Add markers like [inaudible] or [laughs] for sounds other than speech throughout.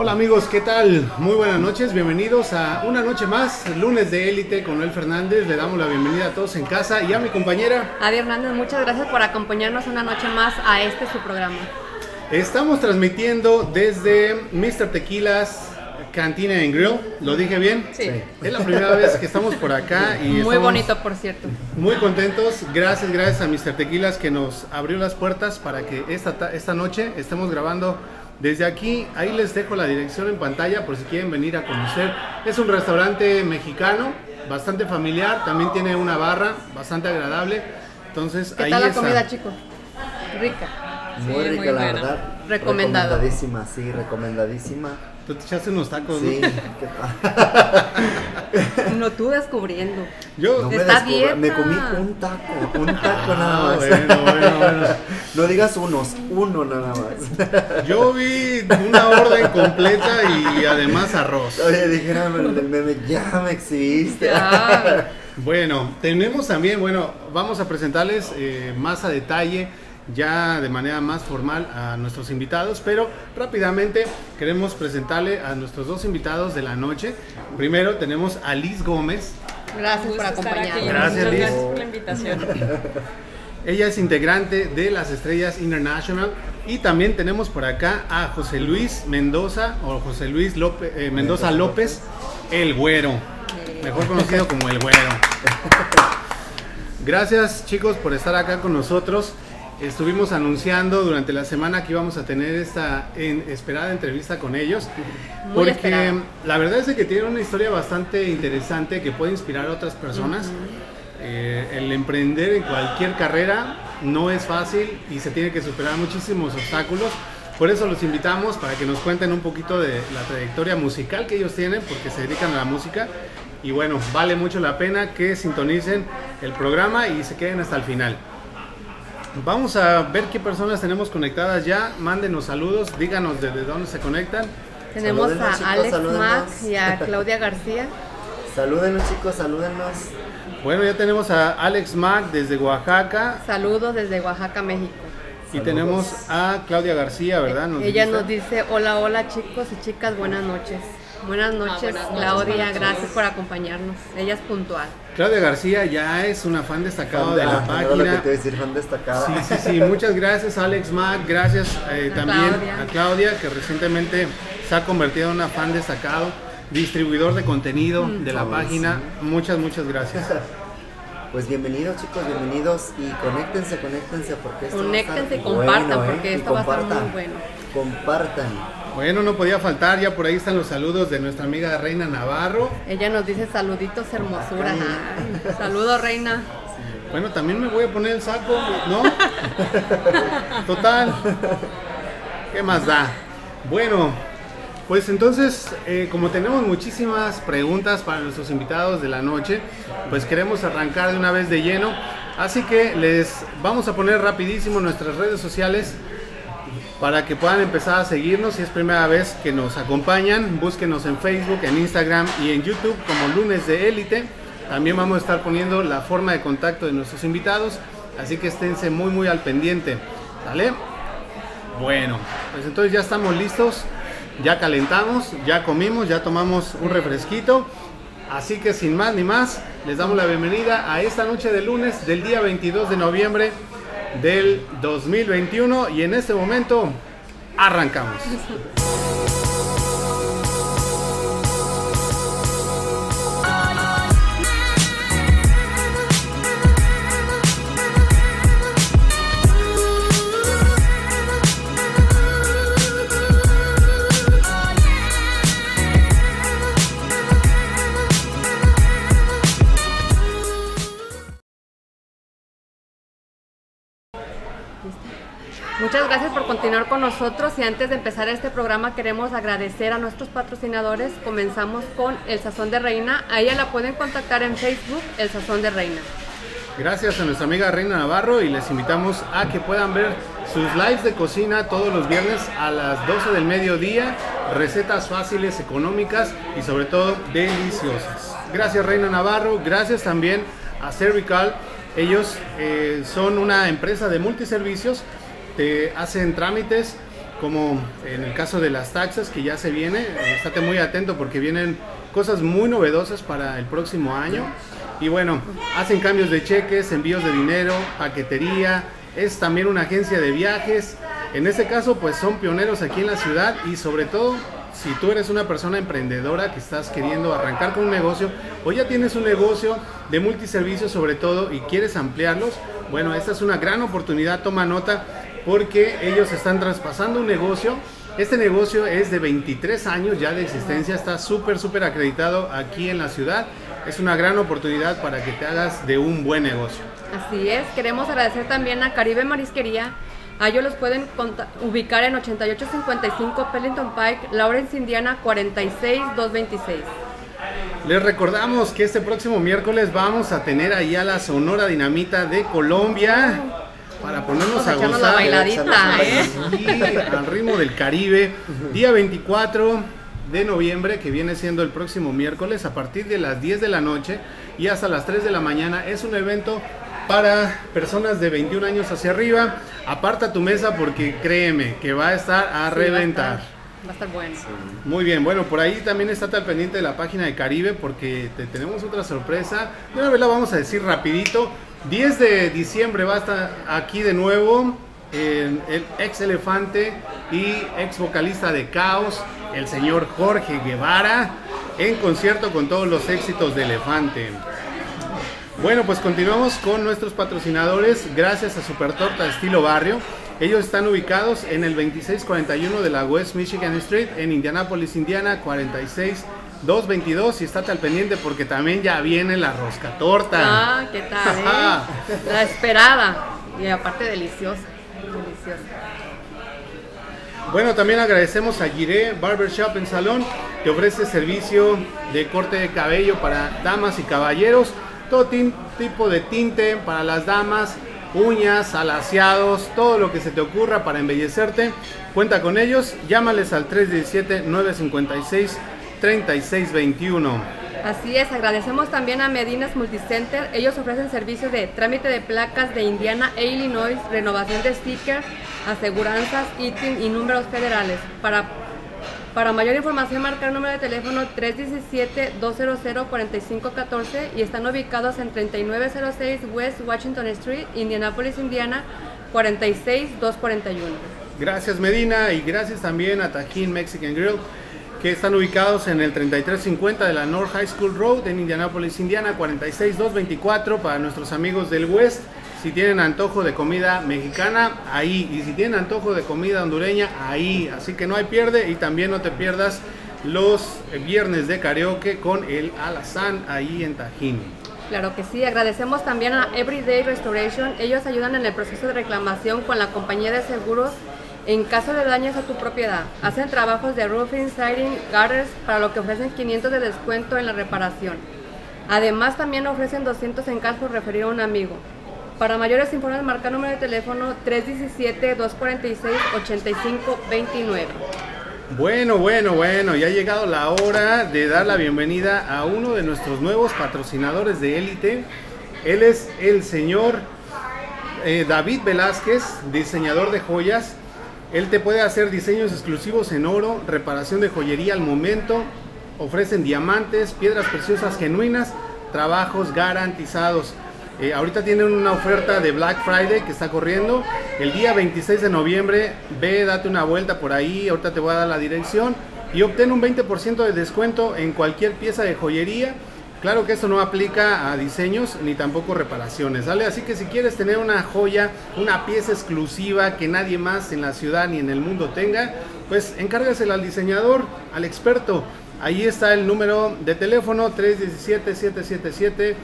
Hola amigos, ¿qué tal? Muy buenas noches, bienvenidos a una noche más, lunes de élite con Noel Fernández. Le damos la bienvenida a todos en casa y a mi compañera. Adi Hernández, muchas gracias por acompañarnos una noche más a este su programa. Estamos transmitiendo desde Mr. Tequilas Cantina en Grill, ¿lo dije bien? Sí. Es la primera vez que estamos por acá y Muy bonito, por cierto. Muy contentos, gracias, gracias a Mr. Tequilas que nos abrió las puertas para que esta, ta- esta noche estemos grabando desde aquí. Ahí les dejo la dirección en pantalla por si quieren venir a conocer. Es un restaurante mexicano, bastante familiar, también tiene una barra bastante agradable. Entonces ¿Qué ahí tal la está. comida, chicos? Rica. Muy Sí, rica, muy la buena. verdad. Recomendado. Recomendadísima, sí, recomendadísima. Tú te echaste unos tacos, Sí, ¿no? ¿qué tal? [laughs] No tú descubriendo. Yo, No me, descubra- me comí un taco, un taco nada Ah, más. bueno, bueno, bueno. [laughs] No digas unos, uno nada más. Yo vi una orden completa y además arroz. Oye, dijeron el del meme, ya me exhibiste. Ya. Bueno, tenemos también, bueno, vamos a presentarles eh, más a detalle, ya de manera más formal a nuestros invitados, pero rápidamente queremos presentarle a nuestros dos invitados de la noche. Primero tenemos a Liz Gómez, Gracias por acompañarnos. Gracias, Muchas Liz. gracias por la invitación. [laughs] ella es integrante de las Estrellas International y también tenemos por acá a José Luis Mendoza o José Luis López, eh, Mendoza López, el güero, mejor conocido como el güero. [laughs] Gracias chicos por estar acá con nosotros. Estuvimos anunciando durante la semana que íbamos a tener esta en- esperada entrevista con ellos. Muy porque esperada. la verdad es que tienen una historia bastante interesante que puede inspirar a otras personas. Eh, el emprender en cualquier carrera no es fácil y se tiene que superar muchísimos obstáculos. Por eso los invitamos para que nos cuenten un poquito de la trayectoria musical que ellos tienen, porque se dedican a la música. Y bueno, vale mucho la pena que sintonicen el programa y se queden hasta el final. Vamos a ver qué personas tenemos conectadas ya. Mándenos saludos, díganos desde dónde se conectan. Tenemos Salúdenos, a chicos, Alex salúdenos. Max y a Claudia García. Salúdenos chicos, salúdenos. Bueno, ya tenemos a Alex Mac desde Oaxaca Saludos desde Oaxaca, México. y Saludos. tenemos a Claudia García, ¿verdad? Nos Ella nos dice, hola, hola chicos y chicas, buenas noches. Buenas noches, buenas noches, Claudia, noches. gracias por acompañarnos. Ella es puntual. Claudia García ya es una fan destacada de la ah, era lo que te página. iba a decir, fan destacada. Sí, sí, sí. Muchas gracias, Alex Mac. Gracias eh, A también Claudia. a Claudia, que recientemente se ha convertido en una fan destacado, distribuidor de contenido Mm. de la Oh, página. Muchas, muchas gracias. [laughs] Pues bienvenidos chicos, bienvenidos y conéctense, conéctense porque esto va a Conéctense estar y compartan, bueno, ¿eh? porque Y esto va a estar muy bueno. Compartan. Bueno, no podía faltar, ya por ahí están los saludos de nuestra amiga Reina Navarro. Ella nos dice saluditos, hermosura. Ay, Saludos, reina. Bueno, también me voy a poner el saco, ¿no? Total. ¿Qué más da? Bueno, pues entonces, eh, como tenemos muchísimas preguntas para nuestros invitados de la noche, pues queremos arrancar de una vez de lleno. Así que les vamos a poner rapidísimo nuestras redes sociales para que puedan empezar a seguirnos. Si es primera vez que nos acompañan, búsquenos en Facebook, en Instagram y en YouTube como Lunes de Élite. También vamos a estar poniendo la forma de contacto de nuestros invitados, así que esténse muy muy al pendiente. ¿Sale? Bueno, pues entonces ya estamos listos, ya calentamos, ya comimos, ya tomamos un refresquito. Así que sin más ni más, les damos la bienvenida a esta noche de lunes del día 22 de noviembre del 2021 y en este momento arrancamos. Muchas gracias por continuar con nosotros y antes de empezar este programa queremos agradecer a nuestros patrocinadores. Comenzamos con El Sazón de Reina. A ella la pueden contactar en Facebook, El Sazón de Reina. Gracias a nuestra amiga Reina Navarro y les invitamos a que puedan ver sus lives de cocina todos los viernes a las 12 del mediodía. Recetas fáciles, económicas y sobre todo deliciosas. Gracias Reina Navarro, gracias también a Cervical. Ellos eh, son una empresa de multiservicios, te hacen trámites como en el caso de las taxas que ya se viene, eh, estate muy atento porque vienen cosas muy novedosas para el próximo año. Y bueno, hacen cambios de cheques, envíos de dinero, paquetería, es también una agencia de viajes. En este caso, pues son pioneros aquí en la ciudad y sobre todo si tú eres una persona emprendedora que estás queriendo arrancar con un negocio o ya tienes un negocio de multiservicios sobre todo y quieres ampliarlos, bueno, esta es una gran oportunidad, toma nota porque ellos están traspasando un negocio. Este negocio es de 23 años ya de existencia, está súper, súper acreditado aquí en la ciudad. Es una gran oportunidad para que te hagas de un buen negocio. Así es, queremos agradecer también a Caribe Marisquería. A ellos los pueden ubicar en 8855 Pellington Pike, Lawrence, Indiana 46226. Les recordamos que este próximo miércoles vamos a tener ahí a la Sonora Dinamita de Colombia para ponernos a gozar la bailadita, ¿eh? Sí, al ritmo del Caribe. Día 24 de noviembre, que viene siendo el próximo miércoles, a partir de las 10 de la noche y hasta las 3 de la mañana. Es un evento para personas de 21 años hacia arriba. Aparta tu mesa porque créeme que va a estar a reventar. Va a estar bueno. Muy bien, bueno, por ahí también está al pendiente de la página de Caribe porque te tenemos otra sorpresa. De una vez la vamos a decir rapidito. 10 de diciembre va a estar aquí de nuevo el, ex elefante y ex vocalista de Caos, el señor Jorge Guevara, en concierto con todos los éxitos de Elefante. Bueno, pues continuamos con nuestros patrocinadores, gracias a Super Torta Estilo Barrio. Ellos están ubicados en el 2641 de la West Michigan Street, en Indianapolis, Indiana, 46222. Y estate al pendiente porque también ya viene la rosca torta. Ah, ¿qué tal? eh? [laughs] La esperada. Y aparte deliciosa. Deliciosa. Bueno, también agradecemos a Giré Barbershop en Salón, que ofrece servicio de corte de cabello para damas y caballeros. Todo tipo de tinte para las damas, uñas, alaciados, todo lo que se te ocurra para embellecerte. Cuenta con ellos, llámales al 317-956-3621. Así es, agradecemos también a Medinas Multicenter. Ellos ofrecen servicios de trámite de placas de Indiana e Illinois, renovación de stickers, aseguranzas, ITIN y números federales. Para, para mayor información, marcar el número de teléfono 317-200-4514 y están ubicados en 3906 West Washington Street, Indianapolis, Indiana 46241. Gracias Medina y gracias también a Tajín Mexican Grill que están ubicados en el 3350 de la North High School Road en Indianapolis, Indiana 46224 para nuestros amigos del West. Si tienen antojo de comida mexicana, ahí. Y si tienen antojo de comida hondureña, ahí. Así que no hay pierde y también no te pierdas los viernes de karaoke con el Alazán ahí en Tajín. Claro que sí, agradecemos también a Everyday Restoration. Ellos ayudan en el proceso de reclamación con la compañía de seguros en caso de daños a tu propiedad. Hacen trabajos de roofing, siding, gutters, para lo que ofrecen 500 de descuento en la reparación. Además, también ofrecen 200 en caso de referir a un amigo. Para mayores informes, marca número de teléfono 317-246-8529. Bueno, bueno, bueno, ya ha llegado la hora de dar la bienvenida a uno de nuestros nuevos patrocinadores de élite. Él es el señor eh, David Velázquez, diseñador de joyas. Él te puede hacer diseños exclusivos en oro, reparación de joyería al momento, ofrecen diamantes, piedras preciosas genuinas, trabajos garantizados. Eh, ahorita tienen una oferta de Black Friday que está corriendo. El día 26 de noviembre, ve, date una vuelta por ahí. Ahorita te voy a dar la dirección. Y obtén un 20% de descuento en cualquier pieza de joyería. Claro que esto no aplica a diseños ni tampoco reparaciones, ¿vale? Así que si quieres tener una joya, una pieza exclusiva que nadie más en la ciudad ni en el mundo tenga, pues encárgasela al diseñador, al experto. Ahí está el número de teléfono 317-777.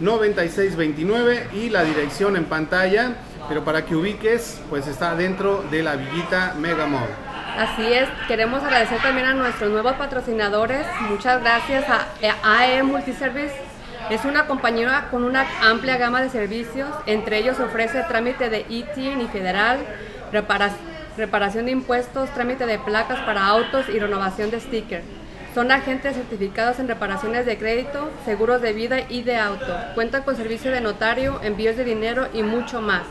9629 y la dirección en pantalla, pero para que ubiques, pues está dentro de la Villita Mega Mall. Así es, queremos agradecer también a nuestros nuevos patrocinadores. Muchas gracias a AE Multiservice. Es una compañía con una amplia gama de servicios. Entre ellos ofrece trámite de ITIN y federal, repara- reparación de impuestos, trámite de placas para autos y renovación de stickers. Son agentes certificados en reparaciones de crédito, seguros de vida y de auto. Cuentan con servicio de notario, envíos de dinero y mucho más.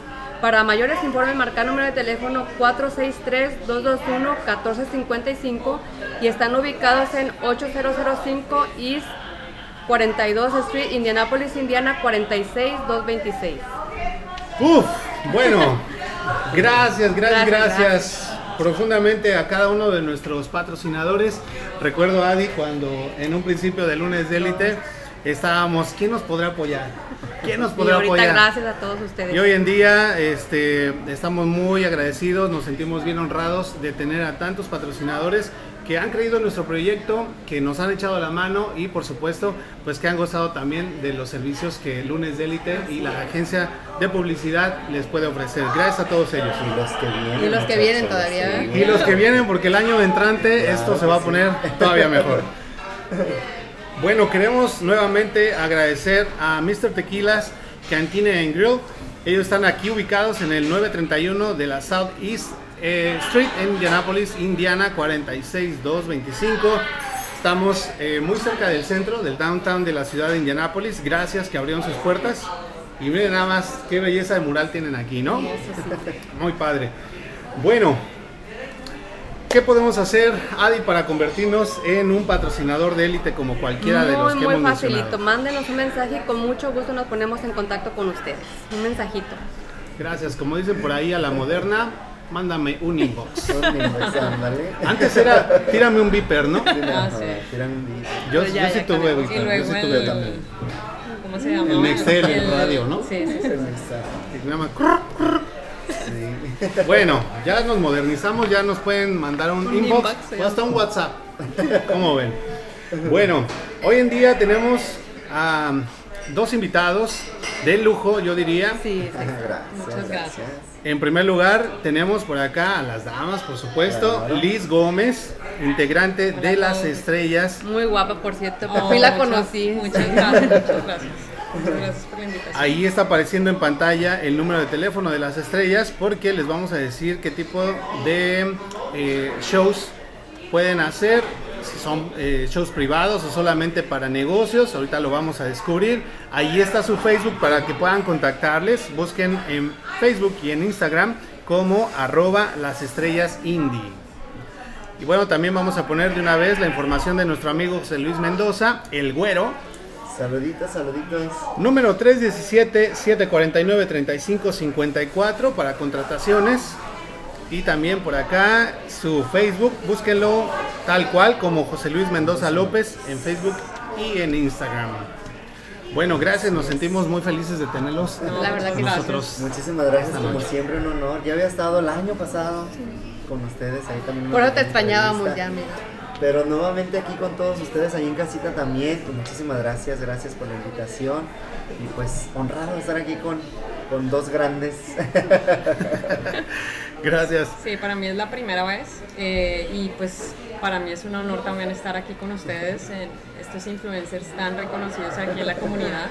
Para mayores informes, marcar número de teléfono 463-221-1455 y están ubicados en 8005 East 42 Street, Indianapolis, Indiana 46226. Uf, bueno, [laughs] gracias, gracias, Gracias, gracias, profundamente a cada uno de nuestros patrocinadores. Recuerdo, Adi, cuando en un principio de lunes de élite estábamos, ¿quién nos podrá apoyar? ¿Quién nos Y podrá ahorita apoyar? gracias a todos ustedes. Y hoy en día este, estamos muy agradecidos, nos sentimos bien honrados de tener a tantos patrocinadores que han creído en nuestro proyecto, que nos han echado la mano y por supuesto pues que han gozado también de los servicios que Lunes de Élite y la agencia de publicidad les puede ofrecer. Gracias a todos ellos. Y los que vienen. Y los que vienen todavía, sí. ¿eh? Y los que vienen porque el año entrante esto se va a poner todavía mejor. [laughs] Bueno, queremos nuevamente agradecer a Mr. Tequilas Cantina and Grill. Ellos están aquí ubicados en el 931 de la Southeast eh, Street en Indianapolis, Indiana 46225. Estamos eh, muy cerca del centro, del downtown de la ciudad de Indianapolis. Gracias que abrieron sus puertas. Y miren nada más qué belleza de mural tienen aquí, ¿no? [laughs] Muy padre. Bueno, ¿qué podemos hacer, Adi, para convertirnos en un patrocinador de élite como cualquiera de los que muy hemos facilito. mencionado? Mándenos un mensaje y con mucho gusto nos ponemos en contacto con ustedes. Un mensajito. Gracias. Como dicen por ahí a la moderna, mándame un inbox. [laughs] Antes era, tírame un viper, ¿no? Sí. Yo, Pero ya, yo sí tuve viper, yo sí tuve el, también. ¿cómo se llama? El Nextel, el radio, ¿no? Sí, sí, sí. Más- Sí. Bueno, ya nos modernizamos, ya nos pueden mandar un, Un inbox, o hasta un WhatsApp. ¿Cómo ven? Bueno, hoy en día tenemos a dos invitados de lujo, yo diría. Sí. Gracias. Muchas gracias. En primer lugar, tenemos por acá a las damas, por supuesto. Claro. Liz Gómez, integrante de Las Estrellas. Muy guapa, por cierto. Por Oh, fin la conocí. Muchas gracias. Muchas gracias por la invitación. Ahí está apareciendo en pantalla el número de teléfono de Las Estrellas porque les vamos a decir qué tipo de eh, shows pueden hacer. Si son eh, shows privados o solamente para negocios, ahorita lo vamos a descubrir. Ahí está su Facebook para que puedan contactarles. Busquen en Facebook y en Instagram como arroba las estrellas indie. Y bueno, también vamos a poner de una vez la información de nuestro amigo José Luis Mendoza, el güero. Saluditos, saluditos. Número 317-749-3554 para contrataciones. Y también por acá su Facebook, búsquenlo tal cual como José Luis Mendoza López en Facebook y en Instagram. Bueno, gracias, nos sentimos muy felices de tenerlos La verdad que nosotros. Muchísimas gracias, como siempre un honor. Ya había estado el año pasado con ustedes ahí también. Por eso te extrañábamos entrevista. ya, amiga. Pero nuevamente aquí con todos ustedes ahí en casita también. Pues muchísimas gracias, gracias por la invitación. Y pues honrado de estar aquí con, con dos grandes. [laughs] Gracias. Sí, para mí es la primera vez eh, y pues para mí es un honor también estar aquí con ustedes, en estos influencers tan reconocidos aquí en la comunidad.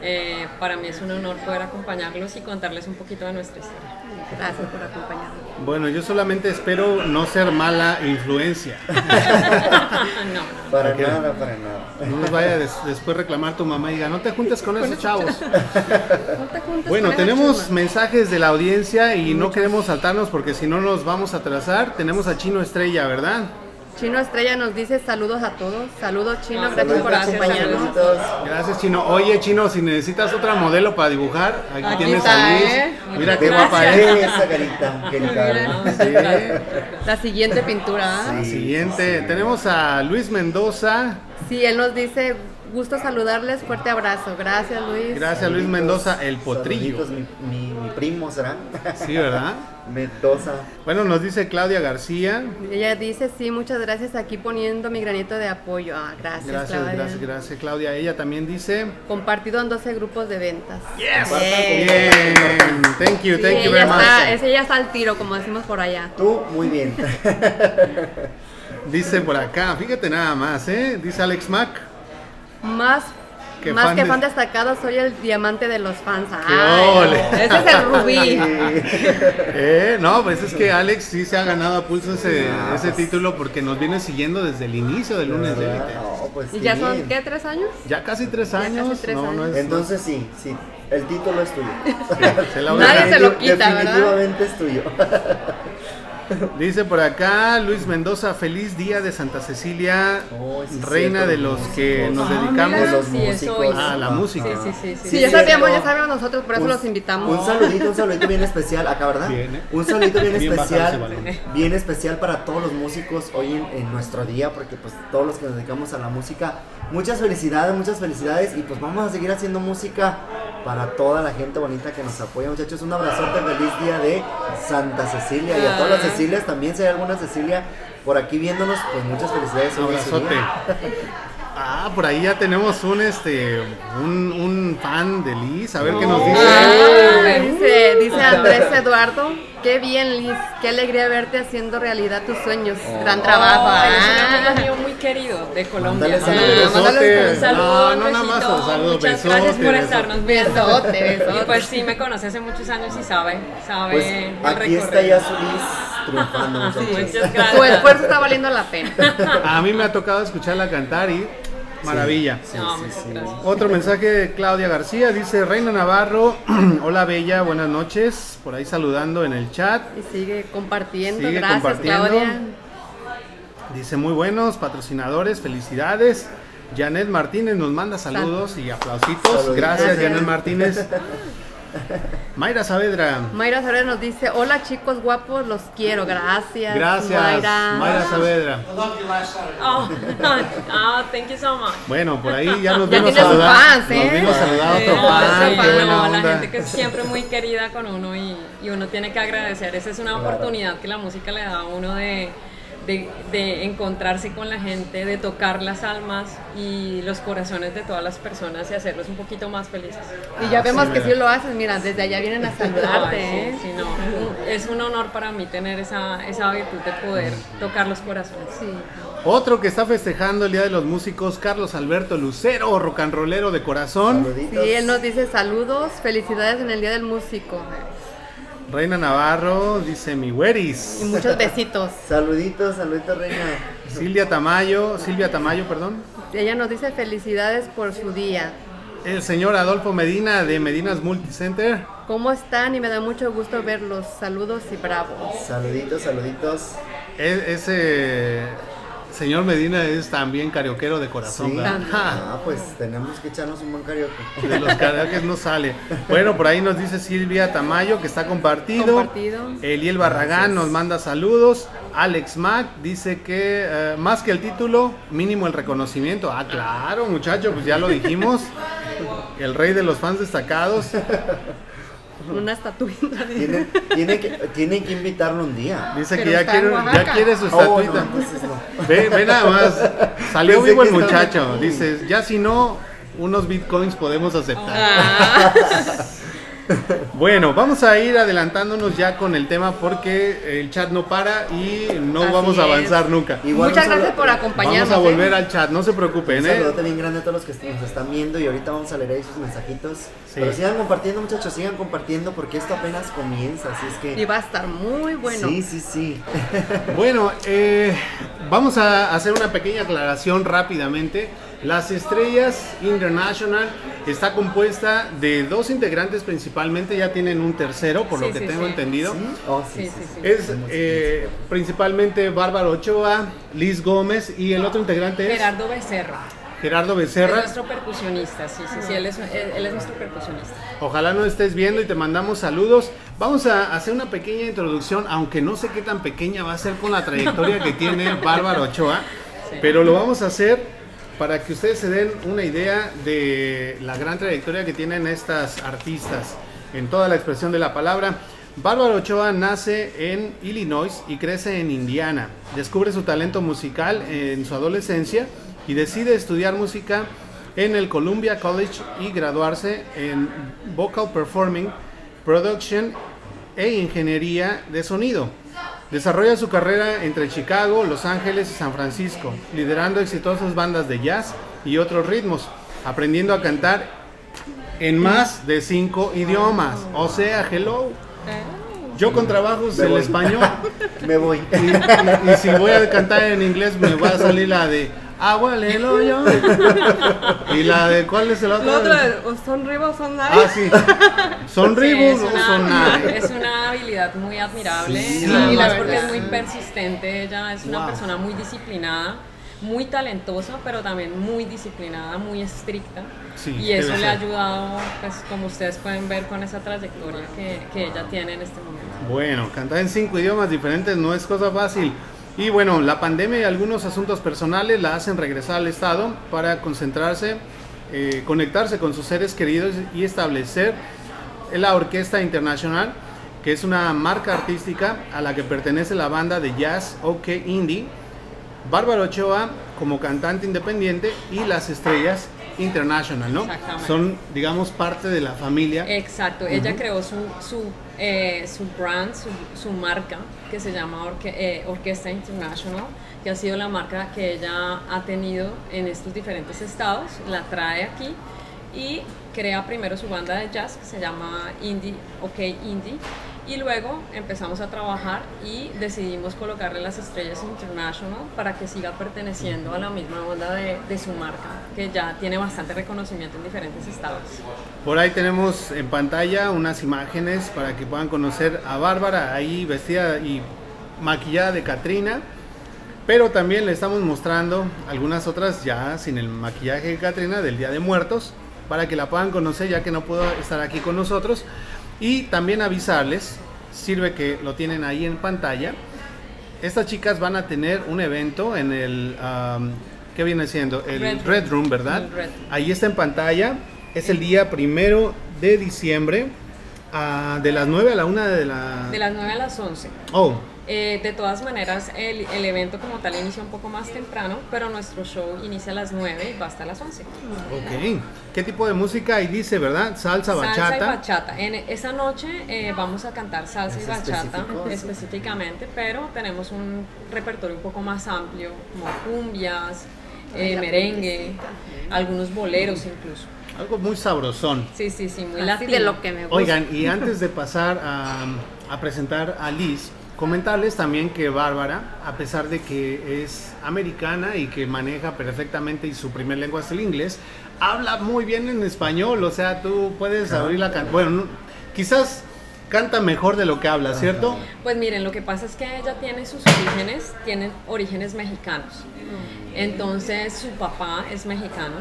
Eh, para mí es un honor poder acompañarlos y contarles un poquito de nuestra historia. Gracias por acompañarnos. Bueno, yo solamente espero no ser mala influencia. [laughs] no, no. Para Ok. nada, para nada. No nos vaya a des- después reclamar tu mamá y diga, no te juntes con esos chavos. No te juntes Bueno, con tenemos mensajes de la audiencia y no queremos saltarnos porque si no nos vamos a atrasar. Tenemos a Chino Estrella, ¿verdad? Chino Estrella nos dice saludos a todos. Saludos, Chino. Ah, Gracias por saludos, acompañarnos. Saluditos. Gracias, Chino. Oye, Chino, si necesitas otra modelo para dibujar, aquí, Aquí tienes está, a Liz. ¿eh? Mira qué guapa es. Esa carita. Sí. La siguiente pintura. ¿ah? La Sí, siguiente, sí. tenemos a Luis Mendoza. Sí, él nos dice, gusto saludarles, fuerte abrazo. Gracias, Luis. Gracias, Luis Mendoza, el potrillo. Mi, mi, mi primo será. Sí, ¿verdad? [laughs] Mendoza. Bueno, nos dice Claudia García. Ella dice, sí, muchas gracias aquí poniendo mi granito de apoyo. Ah, gracias, Gracias, Claudia. gracias, gracias, Claudia. Ella también dice. Compartido en 12 grupos de ventas. Yes. Bien. Bien. Thank you, Sí, thank you ella, very much. está, es- ella está al tiro, como decimos por allá. Tú, muy bien. [laughs] Dice por acá, fíjate nada más, ¿eh? Dice Alex Mack. Más, Que más fan que de- fan destacado, soy el diamante de los fans. ¡Qué Ay, ole! ese es el rubí. [laughs] Eh, no, pues es que Alex sí se ha ganado a pulso ese, ese pues. título porque nos viene siguiendo desde el inicio del lunes de. No, pues ¿Y ya son, qué, tres años? Ya casi tres Ya años. casi tres no, no años. es- Entonces sí, sí. El título es tuyo. Se la voy Nadie se lo quita, ¿verdad? Definitivamente es tuyo. [laughs] Dice por acá Luis Mendoza, feliz día de Santa Cecilia, Oh, sí, reina cierto, de los los que nos Ah, dedicamos. mira, los sí, músicos. hoy. Ah, la música. Sí, sí, sí. sí. Sí, ya sabíamos, ya sabíamos nosotros, por eso Un- los invitamos. Un saludito, un saludito bien especial acá, ¿verdad? Bien. Un saludito bien, especial, [laughs] bien especial para todos los músicos hoy en, en nuestro día, porque pues todos los que nos dedicamos a la música, muchas felicidades, muchas felicidades y pues vamos a seguir haciendo música para toda la gente bonita que nos apoya, muchachos. Un abrazote, feliz día de Santa Cecilia y a todas las Ah. Cecilias también, si hay alguna Cecilia por aquí viéndonos, pues muchas felicidades. Un abrazote. Ah, por ahí ya tenemos un este un, un fan de Liz, a ver qué nos Ah, dice. dice, dice Andrés Eduardo, qué bien Liz, qué alegría verte haciendo realidad tus sueños. Gran trabajo. Oh, eres un Ah. amigo mío muy querido de Colombia. Mándale. Un saludo, No, nada más un saludo, Muchas besote, gracias por besote. estarnos viendo. Besote, besote. Y pues sí, me conoce hace muchos años y sabe, sabe Pues el aquí está ya su Liz triunfando, Su esfuerzo está valiendo la pena. A mí me ha tocado escucharla cantar y maravilla. Sí, sí. Otro mensaje de Claudia García, dice Reina Navarro, [clears throat] hola Bella, buenas noches, por ahí saludando en el chat. Y sigue compartiendo. Sigue Gracias, compartiendo. Claudia. Dice muy buenos patrocinadores, felicidades. Janet Martínez nos manda saludos y aplausitos. Gracias, Gracias. Janet Martínez. [laughs] [laughs] Mayra Saavedra. Mayra Saavedra nos dice, hola chicos guapos, los quiero, gracias. Gracias, Mayra. Mayra Saavedra. Oh, [laughs] oh, thank you so much. Bueno, por ahí ya nos Ya a sus saludar. fans, ¿eh? Nos vino a saludar Sí, otro no, fan, sí, qué buena onda. La gente que es siempre muy querida con uno y, y uno tiene que agradecer. Esa es una Claro. oportunidad que la música le da a uno de, de, de encontrarse con la gente, de tocar las almas y los corazones de todas las personas y hacerlos un poquito más felices. Y ya Ah, vemos sí, que mira. sí lo haces, mira, desde allá vienen a [laughs] saludarte, Ay, ¿eh? sí, sí, no. Un- Es un honor para mí tener esa, esa virtud de poder tocar los corazones. Sí. Otro que está festejando el Día de los Músicos, Carlos Alberto Lucero, rock and rollero de corazón. Saluditos. Sí, él nos dice saludos, felicidades en el Día del Músico. Reina Navarro, dice mi Y güeris. muchos besitos. [laughs] Saluditos, saluditos, reina. Silvia Tamayo, Silvia Tamayo, perdón. Ella nos dice felicidades por su día. El señor Adolfo Medina de Medinas Multicenter. ¿Cómo están? Y me da mucho gusto verlos. Saludos y bravos. Saluditos, saluditos. E- ese señor Medina es también carioquero de corazón, Sí. Ah, pues tenemos que echarnos un buen karaoke. de los karaokes no sale. Bueno, por ahí nos dice Silvia Tamayo que está compartido. Compartido. Eliel Barragán nos manda saludos. Alex Mac dice que eh, más que el título, mínimo el reconocimiento. Ah, claro, muchacho, pues ya lo dijimos. El rey de los fans destacados. Una estatuita. Tienen, tienen, que, tienen que invitarlo un día. Dice que ya quiere, ya quiere su Oh, no, estatuita. no. Ve, ve nada más. [laughs] Salió Pensé vivo el muchacho. aquí. Dice, ya si no, unos bitcoins podemos aceptar. Ah, [laughs] [laughs] Bueno, vamos a ir adelantándonos ya con el tema porque el chat no para y no Así vamos a es. avanzar nunca. Igual Muchas gracias saludo- por acompañarnos. Vamos a ¿eh? volver al chat, no se preocupen, Un ¿eh? saludote bien grande a todos los que nos están viendo y ahorita vamos a leer ahí sus mensajitos. Sí. Pero sigan compartiendo, muchachos, sigan compartiendo porque esto apenas comienza, así es que... Y va a estar muy bueno. Sí, sí, sí. Bueno, eh, vamos a hacer una pequeña aclaración rápidamente. Las Estrellas International está compuesta de dos integrantes principalmente, ya tienen un tercero, por Sí, lo que sí, tengo sí. entendido. ¿Sí? Oh, sí, Sí, sí, sí, sí. sí. Es eh, principalmente Bárbara Ochoa, Liz Gómez y el otro integrante es Gerardo Becerra. Gerardo Es Becerra. nuestro percusionista, sí, sí, sí, él es, él, él es nuestro percusionista. Ojalá nos estés viendo y te mandamos saludos. Vamos a hacer una pequeña introducción, aunque no sé qué tan pequeña va a ser con la trayectoria que tiene [laughs] Bárbara Ochoa, pero lo vamos a hacer para que ustedes se den una idea de la gran trayectoria que tienen estas artistas en toda la expresión de la palabra. Bárbara Ochoa nace en Illinois y crece en Indiana. Descubre su talento musical en su adolescencia y decide estudiar música en el Columbia College y graduarse en Vocal Performing, Production e Ingeniería de Sonido. Desarrolla su carrera entre Chicago, Los Ángeles y San Francisco, liderando exitosas bandas de jazz y otros ritmos, aprendiendo a cantar en más de cinco idiomas. O sea, hello. Yo con trabajos Me el voy. español [laughs] Me voy. y, y- y si voy a cantar en inglés me va a salir la de Agua el hoyo. [laughs] y la de cuál es el otro? Lo otro es, o son o son Nai. Ah, sí. Son [laughs] Sí, Ribos o una, son Nai. [laughs] es una habilidad muy admirable Sí, y la porque es muy persistente. Ella es una Wow. persona muy disciplinada, muy talentosa, pero también muy disciplinada, muy estricta. Sí, y eso le ha ayudado, pues como ustedes pueden ver con esa trayectoria que, que ella tiene en este momento. Bueno, cantar en cinco idiomas diferentes no es cosa fácil. Y bueno, la pandemia y algunos asuntos personales la hacen regresar al estado para concentrarse, eh, conectarse con sus seres queridos y establecer la Orquesta Internacional, que es una marca artística a la que pertenece la banda de jazz OK Indie, Bárbara Ochoa como cantante independiente y las estrellas International, ¿no? Exactamente. Son, digamos, parte de la familia. Exacto, ella creó su, su, eh, su brand, su, su marca, que se llama Orque- eh, Orquesta International, que ha sido la marca que ella ha tenido en estos diferentes estados, la trae aquí y crea primero su banda de jazz que se llama Indie, OK Indie, y luego empezamos a trabajar y decidimos colocarle las estrellas International para que siga perteneciendo a la misma onda de, su marca, que ya tiene bastante reconocimiento en diferentes estados. Por ahí tenemos en pantalla unas imágenes para que puedan conocer a Bárbara ahí vestida y maquillada de Catrina. Pero también le estamos mostrando algunas otras ya sin el maquillaje de Catrina del Día de Muertos para que la puedan conocer ya que no puedo estar aquí con nosotros. Y también avisarles, sirve que lo tienen ahí en pantalla. Estas chicas van a tener un evento en el, am, ¿qué viene siendo? El Red Red, Room. ¿verdad? El Red. Ahí está en pantalla. Es el día primero de diciembre, ah, de las 9 a la 1 de la... De las 9 a las 11. Oh, Eh, de todas maneras, el, el evento como tal inicia un poco más temprano, pero nuestro show inicia a las 9 y va hasta las 11. ok. ¿Qué tipo de música? Ahí dice, ¿verdad? Salsa, bachata. Salsa y bachata. En esa noche eh, vamos a cantar salsa y ¿Es bachata específico? específicamente, pero tenemos un repertorio un poco más amplio, como cumbias, eh, merengue, algunos boleros incluso. Algo muy sabrosón. Sí, sí, sí, muy Así latino. de lo que me gusta. Oigan, y antes de pasar a, a presentar a Liz, comentarles también que Bárbara, a pesar de que es americana y que maneja perfectamente y su primer lengua es el inglés, habla muy bien en español, o sea, tú puedes abrir la can- Bueno, no- quizás canta mejor de lo que habla, ¿cierto? Pues miren, lo que pasa es que ella tiene sus orígenes, tienen orígenes mexicanos. Entonces su papá es mexicano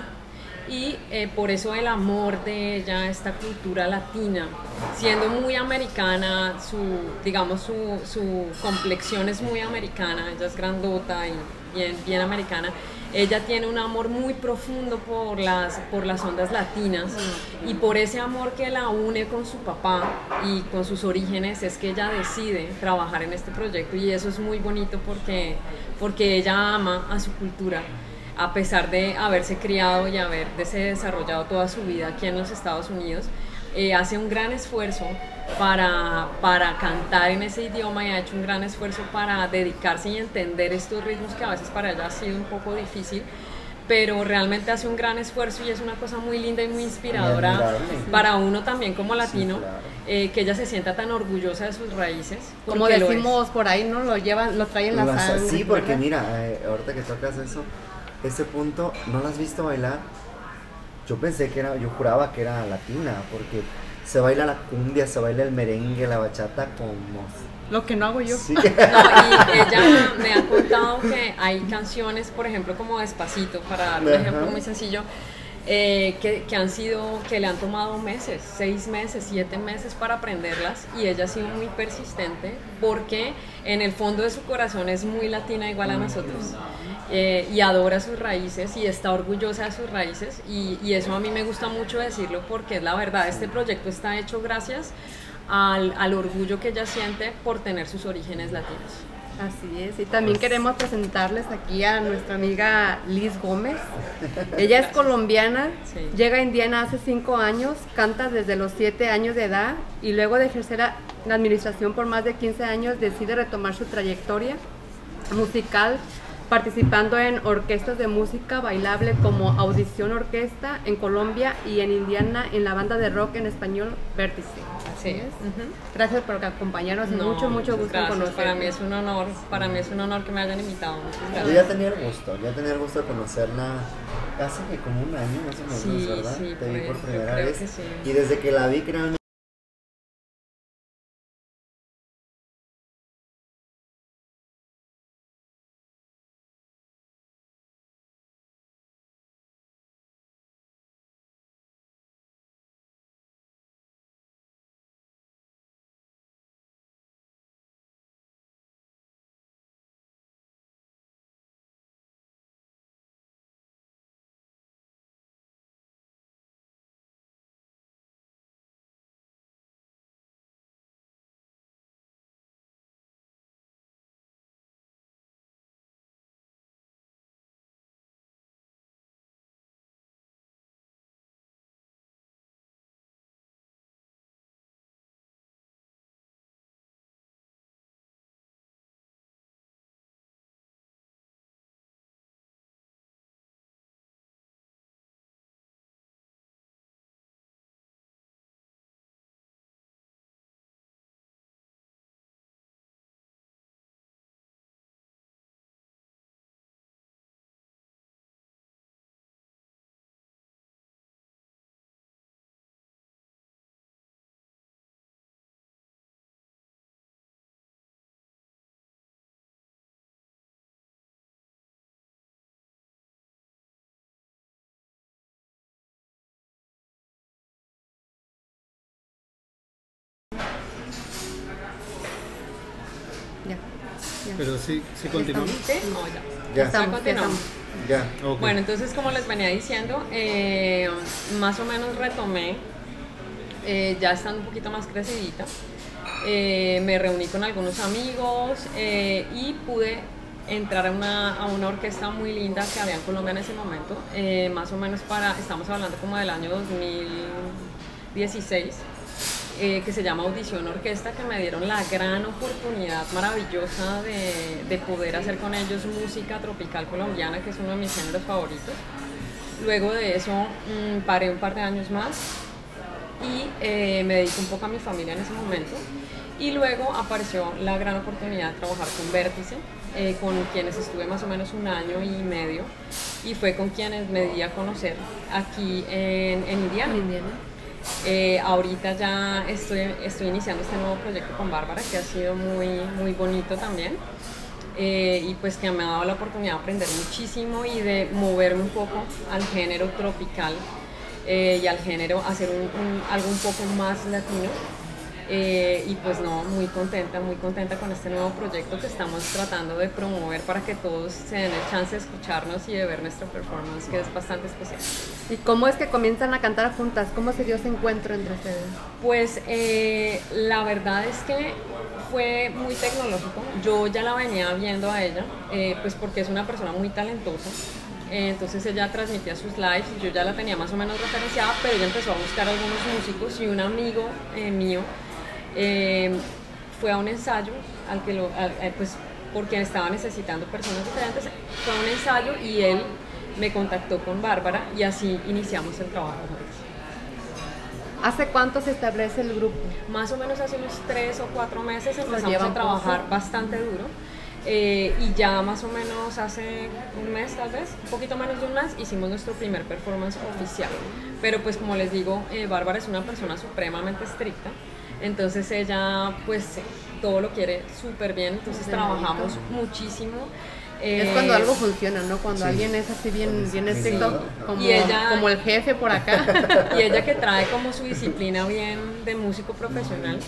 y eh, por eso el amor de ella a esta cultura latina, siendo muy americana, su, digamos, su, su complexión es muy americana, ella es grandota y bien, bien americana. Ella tiene un amor muy profundo por las, por las ondas latinas y por ese amor que la une con su papá y con sus orígenes es que ella decide trabajar en este proyecto y eso es muy bonito porque, porque ella ama a su cultura a pesar de haberse criado y haberse desarrollado toda su vida aquí en los Estados Unidos, eh, hace un gran esfuerzo para, para cantar en ese idioma y ha hecho un gran esfuerzo para dedicarse y entender estos ritmos que a veces para ella ha sido un poco difícil, pero realmente hace un gran esfuerzo y es una cosa muy linda y muy inspiradora admirable. para uno también como latino, claro. eh, que ella se sienta tan orgullosa de sus raíces. Como decimos por ahí, ¿no? Lo llevan, lo traen en la Las- sangre. sí, porque ¿verdad? mira, eh, ahorita que tocas eso, ese punto, ¿no la has visto bailar? Yo pensé que era, yo juraba que era latina, porque se baila la cumbia, se baila el merengue, la bachata como... Lo que no hago yo. Sí. [laughs] No, y ella me ha contado que hay canciones, por ejemplo, como Despacito, para dar un Ajá. ejemplo muy sencillo, eh, que, que han sido, que le han tomado meses, seis meses, siete meses para aprenderlas y ella ha sido muy persistente porque en el fondo de su corazón es muy latina igual a nosotros eh, y adora sus raíces y está orgullosa de sus raíces y, y eso a mí me gusta mucho decirlo porque es la verdad, este proyecto está hecho gracias al, al orgullo que ella siente por tener sus orígenes latinos. Así es, y también queremos presentarles aquí a nuestra amiga Liz Gómez. Ella es colombiana, Sí. llega a Indiana hace cinco años, canta desde los siete años de edad y luego de ejercer la administración por más de 15 años decide retomar su trayectoria musical participando en orquestas de música bailable como Audición Orquesta en Colombia y en Indiana en la banda de rock en español Vértice. Así es. Ujú. Gracias por acompañarnos No, mucho, mucho gusto gracias. conocer. Para mí es un honor, para mí es un honor que me hayan invitado. Yo ya tenía el gusto, ya tenía el gusto de conocerla que como un año más o menos, Sí, ¿verdad? sí, Te vi pues, por yo primera vez. sí. Y desde que la vi, créanme. Pero sí, sí continuamos. ¿Sí? No, ya. Ya. Ya Estamos, ya continuamos. Ya. Ok. Bueno, entonces como les venía diciendo, eh, más o menos retomé, eh, ya estando un poquito más crecidita, eh, me reuní con algunos amigos eh, y pude entrar a una, a una orquesta muy linda que había en Colombia en ese momento, eh, más o menos para, estamos hablando como del año 2016, eh, que se llama Audición Orquesta, que me dieron la gran oportunidad maravillosa de, de poder hacer con ellos música tropical colombiana, que es uno de mis géneros favoritos. Luego de eso mm, paré un par de años más y eh, me dediqué un poco a mi familia en ese momento. Y luego apareció la gran oportunidad de trabajar con Vértice, eh, con quienes estuve más o menos un año y medio, y fue con quienes me di a conocer aquí en, en Indiana. En Indiana. Eh, ahorita ya estoy, estoy iniciando este nuevo proyecto con Bárbara, que ha sido muy, muy bonito también. Eh, y pues que me ha dado la oportunidad de aprender muchísimo y de moverme un poco al género tropical eh, y al género, hacer un- algo un poco más latino. Eh, y pues no, muy contenta, muy contenta con este nuevo proyecto que estamos tratando de promover para que todos se den el chance de escucharnos y de ver nuestra performance, que es bastante especial. ¿Y cómo es que comienzan a cantar juntas? ¿Cómo se dio ese encuentro entre ustedes? Pues eh, la verdad es que fue muy tecnológico. Yo ya la venía viendo a ella, eh, pues porque es una persona muy talentosa. Eh, entonces ella transmitía sus lives y yo ya la tenía más o menos referenciada, pero ella empezó a buscar algunos músicos y un amigo eh, mío eh, fue a un ensayo al que lo, al- pues porque estaba necesitando personas diferentes, fue a un ensayo y él me contactó con Bárbara y así iniciamos el trabajo juntos. ¿Hace cuánto se establece el grupo? Más o menos hace unos tres o cuatro meses empezamos a trabajar poco. bastante duro. eh, y ya más o menos hace un mes tal vez, un poquito menos de un mes, hicimos nuestro primer performance oficial. Pero pues como les digo, eh, Bárbara es una persona supremamente estricta. Entonces ella pues todo lo quiere súper bien, entonces trabajamos muchísimo. es Eh, cuando algo funciona, ¿no? Cuando sí. alguien es así bien, bien estricto, como, Y ella- como el jefe por acá. [laughs] y ella que trae como su disciplina bien de músico profesional,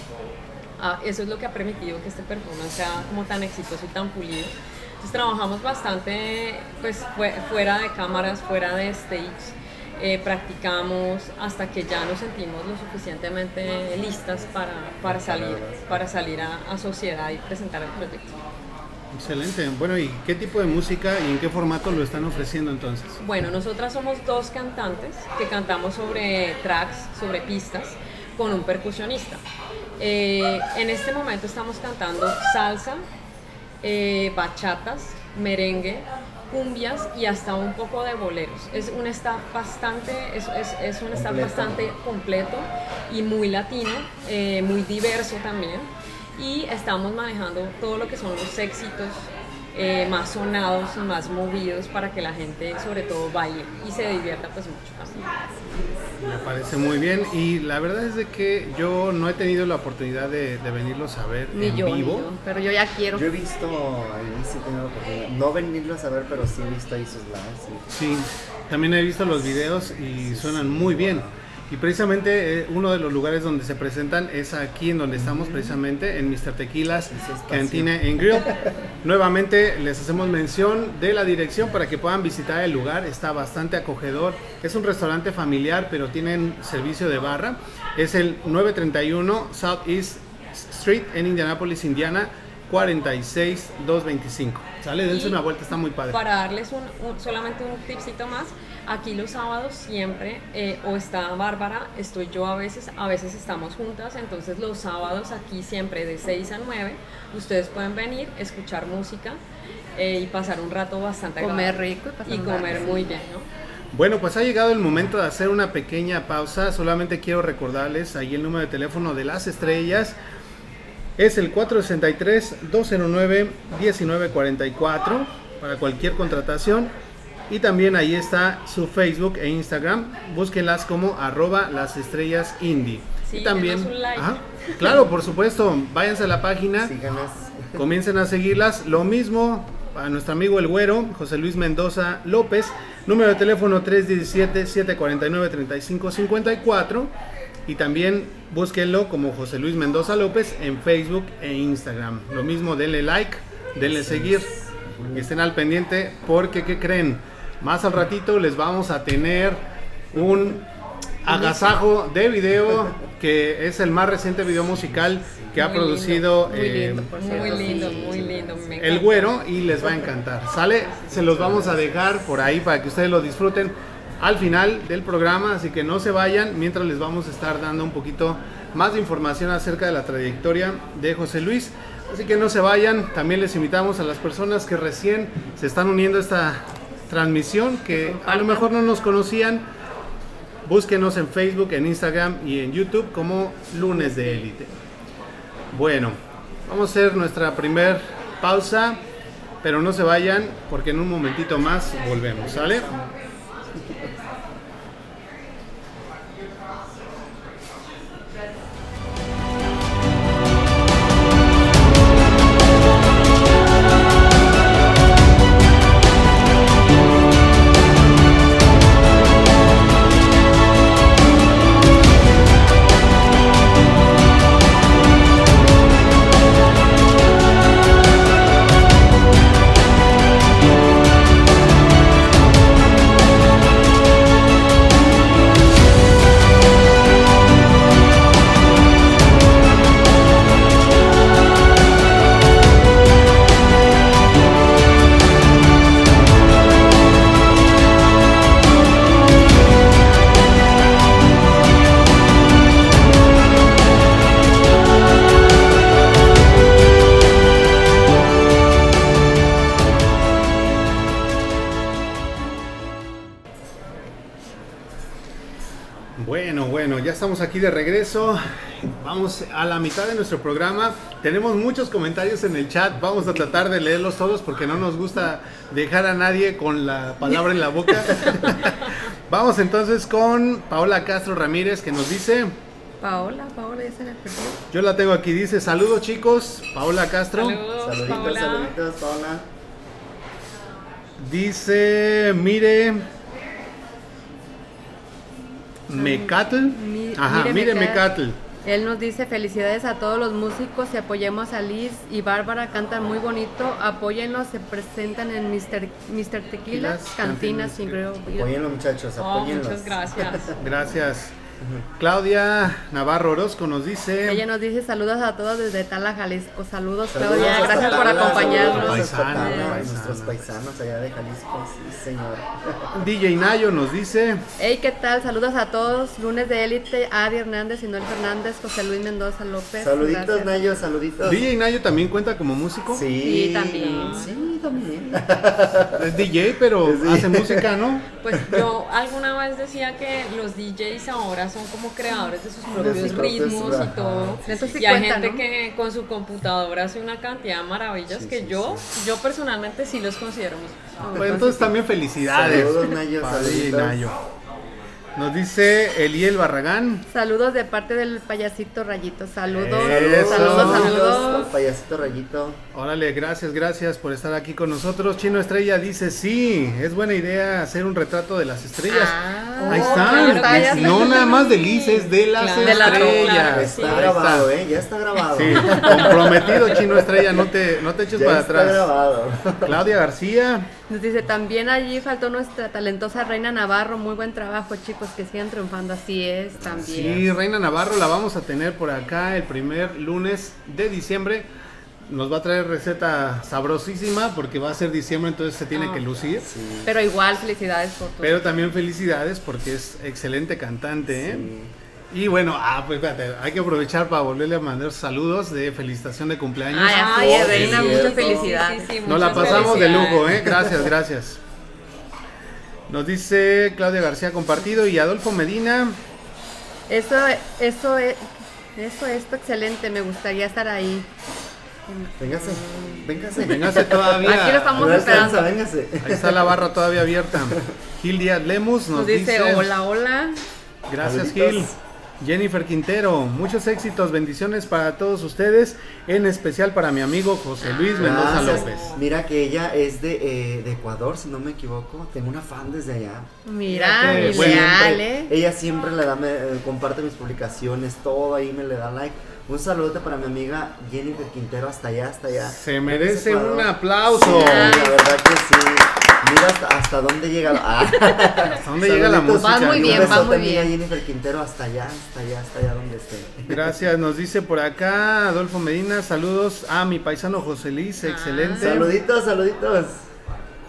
ah, eso es lo que ha permitido que este performance sea como tan exitoso y tan pulido. Entonces trabajamos bastante pues fue- fuera de cámaras, fuera de stage, eh, practicamos hasta que ya nos sentimos lo suficientemente listas para, para salir, para salir a, a sociedad y presentar el proyecto. Excelente. Bueno, ¿y qué tipo de música y en qué formato lo están ofreciendo entonces? Bueno, nosotras somos dos cantantes que cantamos sobre tracks, sobre pistas, con un percusionista. Eh, en este momento estamos cantando salsa, eh, bachatas, merengue, cumbias y hasta un poco de boleros. Es un staff bastante, es, es- es un staff Completo. bastante completo y muy latino, eh, muy diverso también. Y estamos manejando todo lo que son los éxitos eh, más sonados y más movidos para que la gente sobre todo baile y se divierta pues mucho también. Me parece muy bien y la verdad es de que yo no he tenido la oportunidad de, de venirlos a ver Ni en yo, ni vivo. yo, pero yo ya quiero. Yo he visto, ahí sí he tenido la oportunidad, no venirlos a ver, pero sí he visto ahí sus lives. sí. Sí, también he visto los videos y suenan muy bien. Y precisamente eh, uno de los lugares donde se presentan es aquí en donde estamos precisamente, en Mr. Tequilas. Cantina en Grill. Nuevamente les hacemos mención de la dirección para que puedan visitar el lugar, está bastante acogedor. Es un restaurante familiar, pero tienen servicio de barra. Es el 931 Southeast Street en Indianapolis, Indiana, 46225. Sale, dense una vuelta, está muy padre. Para darles un, un- solamente un tipcito más, aquí los sábados siempre eh, o está Bárbara, estoy yo a veces, a veces estamos juntas, entonces los sábados aquí siempre de 6 a 9, ustedes pueden venir, escuchar música eh, y pasar un rato bastante Comer rico y pasar y un comer rato, muy sí. bien, ¿no? Bueno, pues ha llegado el momento de hacer una pequeña pausa. Solamente quiero recordarles ahí el número de teléfono de las estrellas. Es el 463-209-1944 para cualquier contratación. Y también ahí está su Facebook e Instagram. Búsquenlas como arroba las estrellas indie. Sí, y también, un like. Ajá, claro, por supuesto, váyanse a la página. Síganos. Comiencen a seguirlas. Lo mismo a nuestro amigo el güero, José Luis Mendoza López. Número de teléfono 317-749-3554. Y también búsquenlo como José Luis Mendoza López en Facebook e Instagram. Lo mismo, denle like, denle seguir. Y estén al pendiente porque, ¿qué creen? Más al ratito les vamos a tener un agasajo de video que es el más reciente video musical que ha Muy lindo, producido muy eh, lindo, por Muy lindo, muy lindo. me el güero y les va a encantar. ¿Sale? Se los vamos a dejar por ahí para que ustedes lo disfruten al final del programa, así que no se vayan mientras les vamos a estar dando un poquito más de información acerca de la trayectoria de José Luis. Así que no se vayan, también les invitamos a las personas que recién se están uniendo a esta transmisión, que a lo mejor no nos conocían, búsquenos en Facebook, en Instagram y en YouTube como Lunes de Élite. Bueno, vamos a hacer nuestra primer pausa, pero no se vayan porque en un momentito más volvemos, ¿sale? Estamos aquí de regreso. Vamos a la mitad de nuestro programa. Tenemos muchos comentarios en el chat. Vamos a tratar de leerlos todos porque no nos gusta dejar a nadie con la palabra en la boca. [laughs] Vamos entonces con Paola Castro Ramírez que nos dice, Paola, Paola, ya se me perdió. yo la tengo aquí, dice, saludos chicos, Paola Castro. Saludos, Saluditos, Paola. saluditos, Paola. Dice, mire, Mecatl. Mi- Ajá, mire Meca- Mecatl. Él nos dice felicidades a todos los músicos y apoyemos a Liz y Bárbara, cantan muy bonito, apóyenlos, se presentan en Mr. Mr. Cantina Cantinas, Grill. Apóyenlo, muchachos, Oh, apóyenlos. muchas gracias. [laughs] Gracias. Claudia Navarro Orozco nos dice. Ella nos dice saludos a todos desde Tala, Jalisco. Saludos, Saludos Claudia. Gracias por acompañarnos. Paisano, paisano. Nuestros paisanos allá de Jalisco, sí, señor. [laughs] DJ Nayo nos dice. Hey, ¿qué tal? Saludos a todos. Lunes de élite, Adi Hernández, Noel Fernández, José Luis Mendoza López. Saluditos, Gracias. Nayo, saluditos. DJ Nayo también cuenta como músico. Sí, Sí, también. Sí, también. [laughs] Es DJ, pero Sí. hace música, ¿no? Pues yo alguna vez decía que los DJs ahora son como creadores de sus De propios sus propios, ritmos ajá. y todo. Sí y hay cuenta, gente ¿no? que con su computadora hace una cantidad de maravillas Sí, que sí, yo, yo personalmente sí los considero músicos. Pues entonces también felicidades. Saludos, Nayo. Nayo. Nos dice Eliel Barragán. Saludos de parte del payasito Rayito. Saludos, Eso. saludos, al saludos. payasito Rayito. Órale, gracias, gracias por estar aquí con nosotros. Chino Estrella dice, sí, es buena idea hacer un retrato de las estrellas. Ah, Ahí ya está. No nada más de Liz, es de las Claro. De la- estrellas. Está grabado, está. ¿eh? Ya está grabado. Sí, comprometido Chino Estrella, no te, no te eches ya para está atrás. grabado. Claudia García, Nos dice, también allí faltó nuestra talentosa Reina Navarro. Muy buen trabajo, chicos, que sigan triunfando. Así es, también. sí, Reina Navarro la vamos a tener por acá el primer lunes de diciembre. Nos va a traer receta sabrosísima porque va a ser diciembre, entonces se tiene Ah. que lucir. Sí. Pero igual, felicidades por todo. Pero también felicidades porque es excelente cantante, ¿eh? Y bueno, ah, pues espérate, hay que aprovechar para volverle a mandar saludos de felicitación de cumpleaños. Ay, sí, Reina, sí, sí, sí, Nos la pasamos de lujo, ¿eh? Gracias, gracias. Nos dice Claudia García compartido y Adolfo Medina. Eso, eso es, eso es excelente. Me gustaría estar ahí. Véngase, véngase. Véngase todavía. Aquí lo estamos esperando. véngase. Ahí está la barra todavía abierta. Gil Díaz Lemus nos, Nos dice, hola, hola. Gracias. Gil. Jennifer Quintero, muchos éxitos, bendiciones para todos ustedes, en especial para mi amigo José Luis Mendoza Gracias. López. Mira que ella es de, eh, de Ecuador, si no me equivoco. Tengo una fan desde allá. Mira, Fíjate, mi bueno, Siempre- ¿eh? Ella siempre le da, me, eh, comparte mis publicaciones, todo ahí me le da like. Un saludo para mi amiga Jennifer Quintero, hasta allá, hasta allá. Se merece un aplauso. Sí, la verdad que sí. Mira hasta, hasta dónde llega la... [laughs] Ah. ¿Hasta dónde llega la música? Vas muy bien, besote, muy bien. Jennifer Quintero, hasta allá, hasta allá, hasta allá donde esté. Gracias, nos dice por acá Adolfo Medina, saludos a mi paisano José Luis, excelente. Saluditos, saluditos.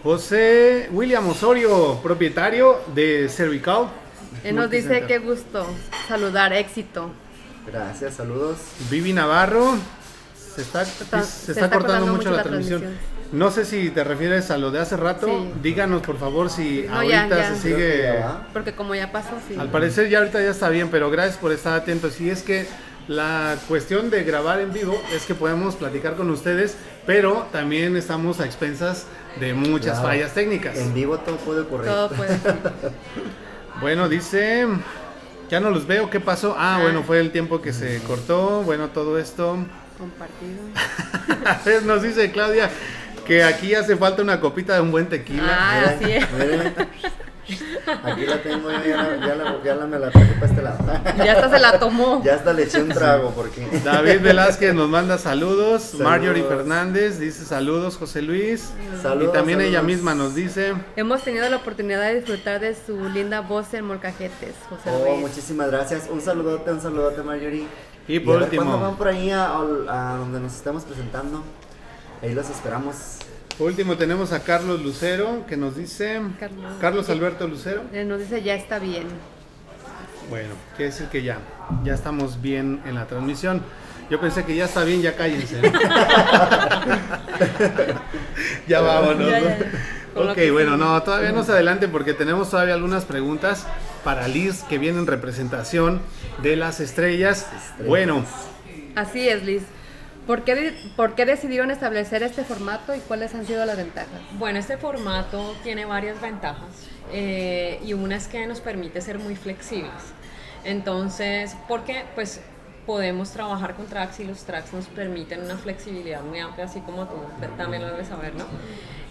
José William Osorio, propietario de Cervical. Él nos dice qué gusto saludar, éxito. Gracias, saludos. Vivi Navarro, se está, Está- se está cortando, mucho la, transmisión. No sé si te refieres a lo de hace rato. Sí. Díganos por favor si No, ahorita ya. se sigue. ya. Porque como ya pasó, sí. Al parecer ya ahorita ya está bien, pero gracias por estar atentos. Y es que la cuestión de grabar en vivo es que podemos platicar con ustedes, pero también estamos a expensas de muchas Claro. fallas técnicas. En vivo todo puede ocurrir. Todo puede ser. [laughs] Bueno, dice, ya no los veo, ¿qué pasó? Ah, Ah. bueno, fue el tiempo que se cortó, bueno, todo esto. compartido. [laughs] Nos dice Claudia que aquí hace falta una copita de un buen tequila. Ah, así es. Aquí la tengo, ya, la, ya, la, ya la me la traje para este lado. [laughs] Ya hasta se la tomó. Ya hasta le eché un trago porque. [laughs] David Velázquez nos manda saludos. Saludos. Marjorie Fernández dice saludos, José Luis. Saludos, y también ella misma nos dice. Hemos tenido la oportunidad de disfrutar de su linda voz en Molcajetes, José Oh, Luis. muchísimas gracias. Un saludote, un saludote, Marjorie. Y por a ver último. ¿Cuándo van por ahí a, a donde nos estamos presentando? Ahí los esperamos. Por último tenemos a Carlos Lucero que nos dice. Carlos. Carlos Alberto Lucero. Él nos dice ya está bien. Bueno, quiere decir que ya, ya estamos bien en la transmisión. Yo pensé que ya está bien, ya cállense. [laughs] ya vámonos. Ok, bueno, no, todavía no se adelante porque tenemos todavía algunas preguntas para Liz que vienen en representación de las estrellas. Bueno, Así es, Liz. ¿Por qué, ¿Por qué decidieron establecer este formato y cuáles han sido las ventajas? Bueno, este formato tiene varias ventajas eh, y una es que nos permite ser muy flexibles. Entonces, porque pues podemos trabajar con tracks y los tracks nos permiten una flexibilidad muy amplia, así como tú también lo debes saber, ¿no?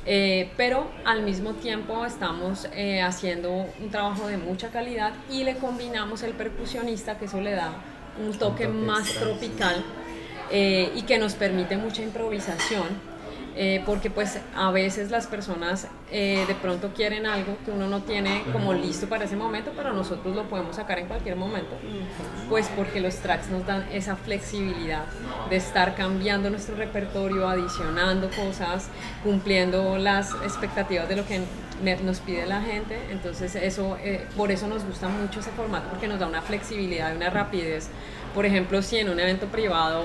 Eh, pero al mismo tiempo estamos eh, haciendo un trabajo de mucha calidad y le combinamos el percusionista, que eso le da un toque toque más extra, sí. Eh, y que nos permite mucha improvisación. eh, porque pues a veces las personas eh, de pronto quieren algo que uno no tiene como listo para ese momento, pero nosotros lo podemos sacar en cualquier momento, pues porque los tracks nos dan esa flexibilidad de estar cambiando nuestro repertorio, adicionando cosas, cumpliendo las expectativas de lo que nos pide la gente, entonces eso, eh, por eso nos gusta mucho ese formato, porque nos da una flexibilidad y una rapidez. Por ejemplo, si en un evento privado,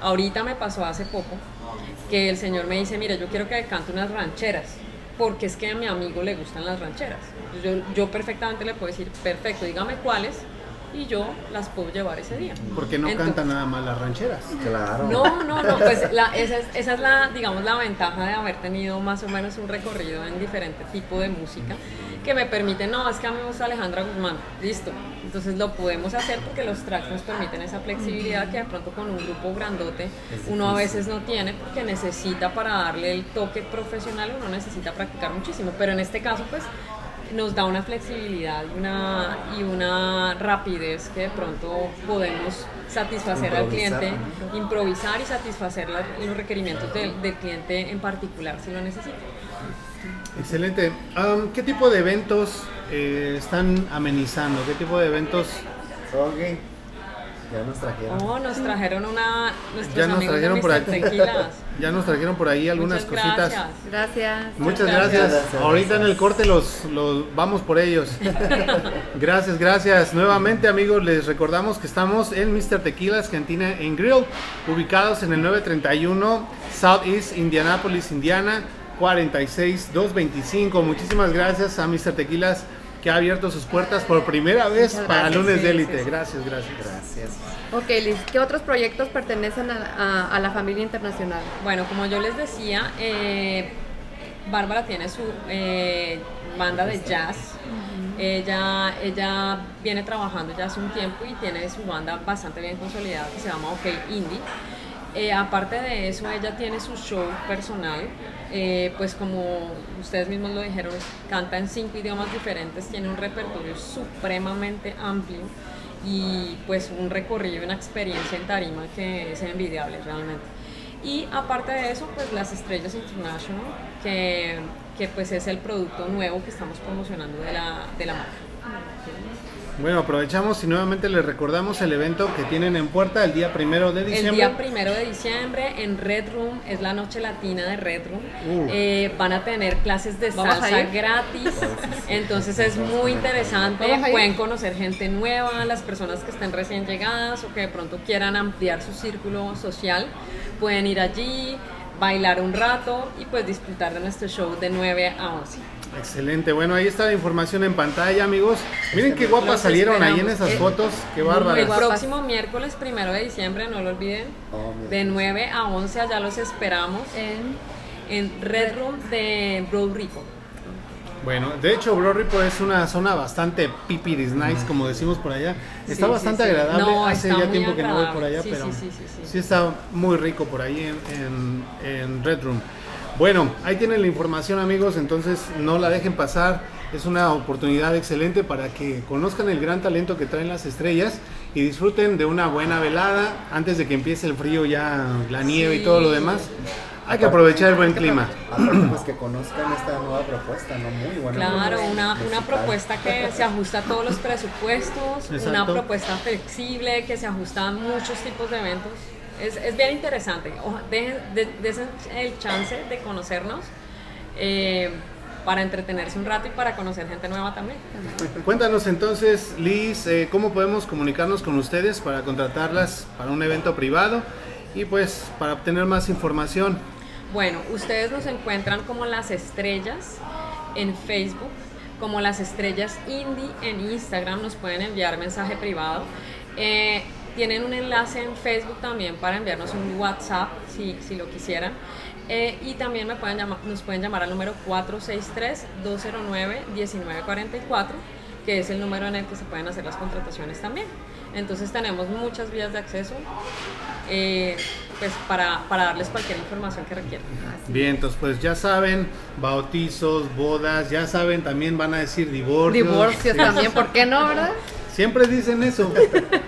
ahorita me pasó hace poco, que el señor me dice, mira, yo quiero que cante unas rancheras, porque es que a mi amigo le gustan las rancheras. Yo, yo perfectamente le puedo decir, perfecto, dígame cuáles, y yo las puedo llevar ese día. Porque no canta nada más las rancheras. Claro. No, no, no, pues esa, es, esa es la, digamos, la ventaja de haber tenido más o menos un recorrido en diferentes tipos de música que me permite, no, es que a mí me gusta Alejandra Guzmán, listo. Entonces lo podemos hacer porque los tracks nos permiten esa flexibilidad que de pronto con un grupo grandote uno a veces no tiene porque necesita para darle el toque profesional, uno necesita practicar muchísimo. Pero en este caso, pues nos da una flexibilidad y una, y una rapidez que de pronto podemos satisfacer al cliente, improvisar y satisfacer los requerimientos del, del cliente en particular si lo necesita. Excelente. ¿Qué tipo de eventos eh, están amenizando? ¿Qué tipo de eventos? Ok. Ya nos trajeron. Oh, nos trajeron una. Ya nos trajeron por ahí. [laughs] ya nos trajeron por ahí algunas cositas. Gracias. Muchas gracias. Ahorita en el corte los, los vamos por ellos. [laughs] gracias, gracias. Nuevamente, amigos, les recordamos que estamos en Mr. Tequilas Cantina en Grill, ubicados en el 931 Southeast Indianapolis, Indiana. 46 225. Muchísimas gracias a Mr. Tequilas que ha abierto sus puertas por primera vez para Lunes de Élite. Gracias, gracias. Gracias. Ok, Liz, ¿qué otros proyectos pertenecen a, la familia internacional? Bueno, como yo les decía, eh, Bárbara tiene su eh, banda de jazz. Ella, ella viene trabajando ya hace un tiempo y tiene su banda bastante bien consolidada que se llama OK Indie. Eh, aparte de eso, ella tiene su show personal, eh, pues como ustedes mismos lo dijeron, canta en cinco idiomas diferentes, tiene un repertorio supremamente amplio y pues un recorrido, una experiencia en tarima que es envidiable realmente. Y aparte de eso, pues las Estrellas International, que, que pues es el producto nuevo que estamos promocionando de la, de la marca. Bueno, aprovechamos y nuevamente les recordamos el evento que tienen en puerta el día primero de diciembre. El día primero de diciembre en Red Room, es la noche latina de Red Room. Uh. Eh, van a tener clases de salsa gratis, entonces es muy interesante. Pueden conocer gente nueva, las personas que estén recién llegadas o que de pronto quieran ampliar su círculo social, pueden ir allí, bailar un rato y pues disfrutar de nuestro show de 9 a 11. Excelente, bueno, ahí está la información en pantalla, amigos. Miren qué guapas salieron ahí en esas fotos, qué bárbaras. El próximo miércoles primero de diciembre, no lo olviden, oh, de 9 a 11 allá los esperamos en, en Red Room de Broad Rico. Bueno, de hecho, Bro Rico es una zona bastante pipiris nice, como decimos por allá. Está bastante agradable. Hace ya tiempo que no voy por allá, pero sí, está muy rico por ahí en, en Red Room. Bueno, ahí tienen la información amigos, entonces no la dejen pasar. Es una oportunidad excelente para que conozcan el gran talento que traen las estrellas y disfruten de una buena velada antes de que empiece el frío ya, la nieve y todo lo demás. Hay que aprovechar el buen clima. Pues que conozcan esta nueva propuesta, ¿no? Muy buena. Claro, una, una, propuesta que se ajusta a todos los presupuestos, una propuesta flexible que se ajusta a muchos tipos de eventos. Es, es bien interesante. Dejen, de, el chance de conocernos. Eh, para entretenerse un rato y para conocer gente nueva también. Cuéntanos entonces, Liz, eh, cómo podemos comunicarnos con ustedes para contratarlas para un evento privado y pues para obtener más información. Bueno, ustedes nos encuentran como las estrellas en Facebook, como las estrellas indie en Instagram, nos pueden enviar mensaje privado. Eh, tienen un enlace en Facebook también para enviarnos un WhatsApp si, si lo quisieran. Eh, y también me pueden llamar, nos pueden llamar al número 463-209-1944, que es el número en el que se pueden hacer las contrataciones también. Entonces tenemos muchas vías de acceso eh, pues para, para, darles cualquier información que requieran. Bien, entonces pues ya saben, bautizos, bodas, ya saben, también van a decir divorcios. Divorcios también, ¿por qué no, verdad? [laughs] Siempre dicen eso.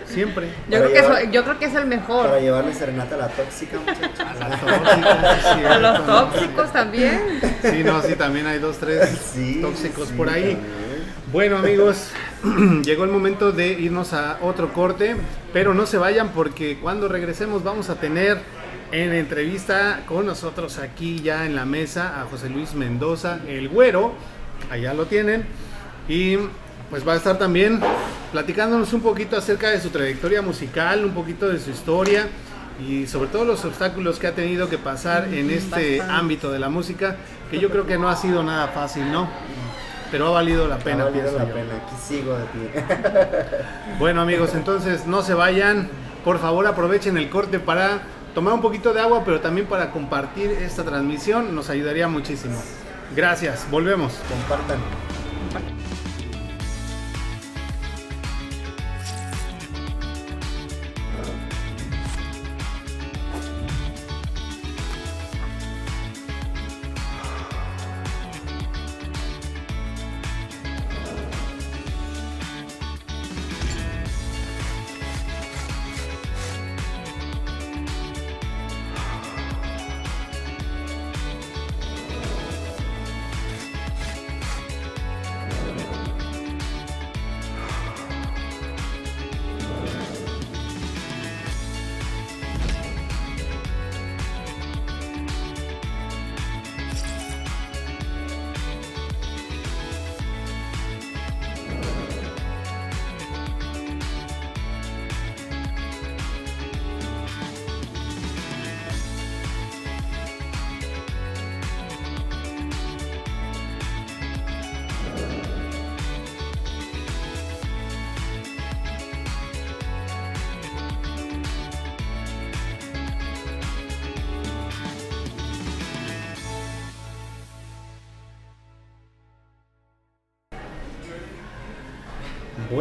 Siempre. Yo creo, que llevar- eso- yo creo que es el mejor. Para llevarle serenata a la tóxica, muchachos. La tóxica, sí, [laughs] A cierto, los tóxicos también. Sí, no, sí, también hay dos, tres [laughs] Sí, tóxicos sí, por ahí. también. Bueno amigos, [clears throat] llegó el momento de irnos a otro corte, pero no se vayan porque cuando regresemos vamos a tener en entrevista con nosotros aquí ya en la mesa a José Luis Mendoza, el güero, allá lo tienen, y pues va a estar también platicándonos un poquito acerca de su trayectoria musical, un poquito de su historia y sobre todo los obstáculos que ha tenido que pasar en este bastante. ámbito de la música, que yo creo que no ha sido nada fácil, ¿no? Pero ha valido la pena, Ha valido pienso la yo. pena, aquí sigo de ti. [laughs] Bueno amigos, entonces no se vayan, por favor aprovechen el corte para tomar un poquito de agua, pero también para compartir esta transmisión, nos ayudaría muchísimo. Gracias, volvemos. Compartan.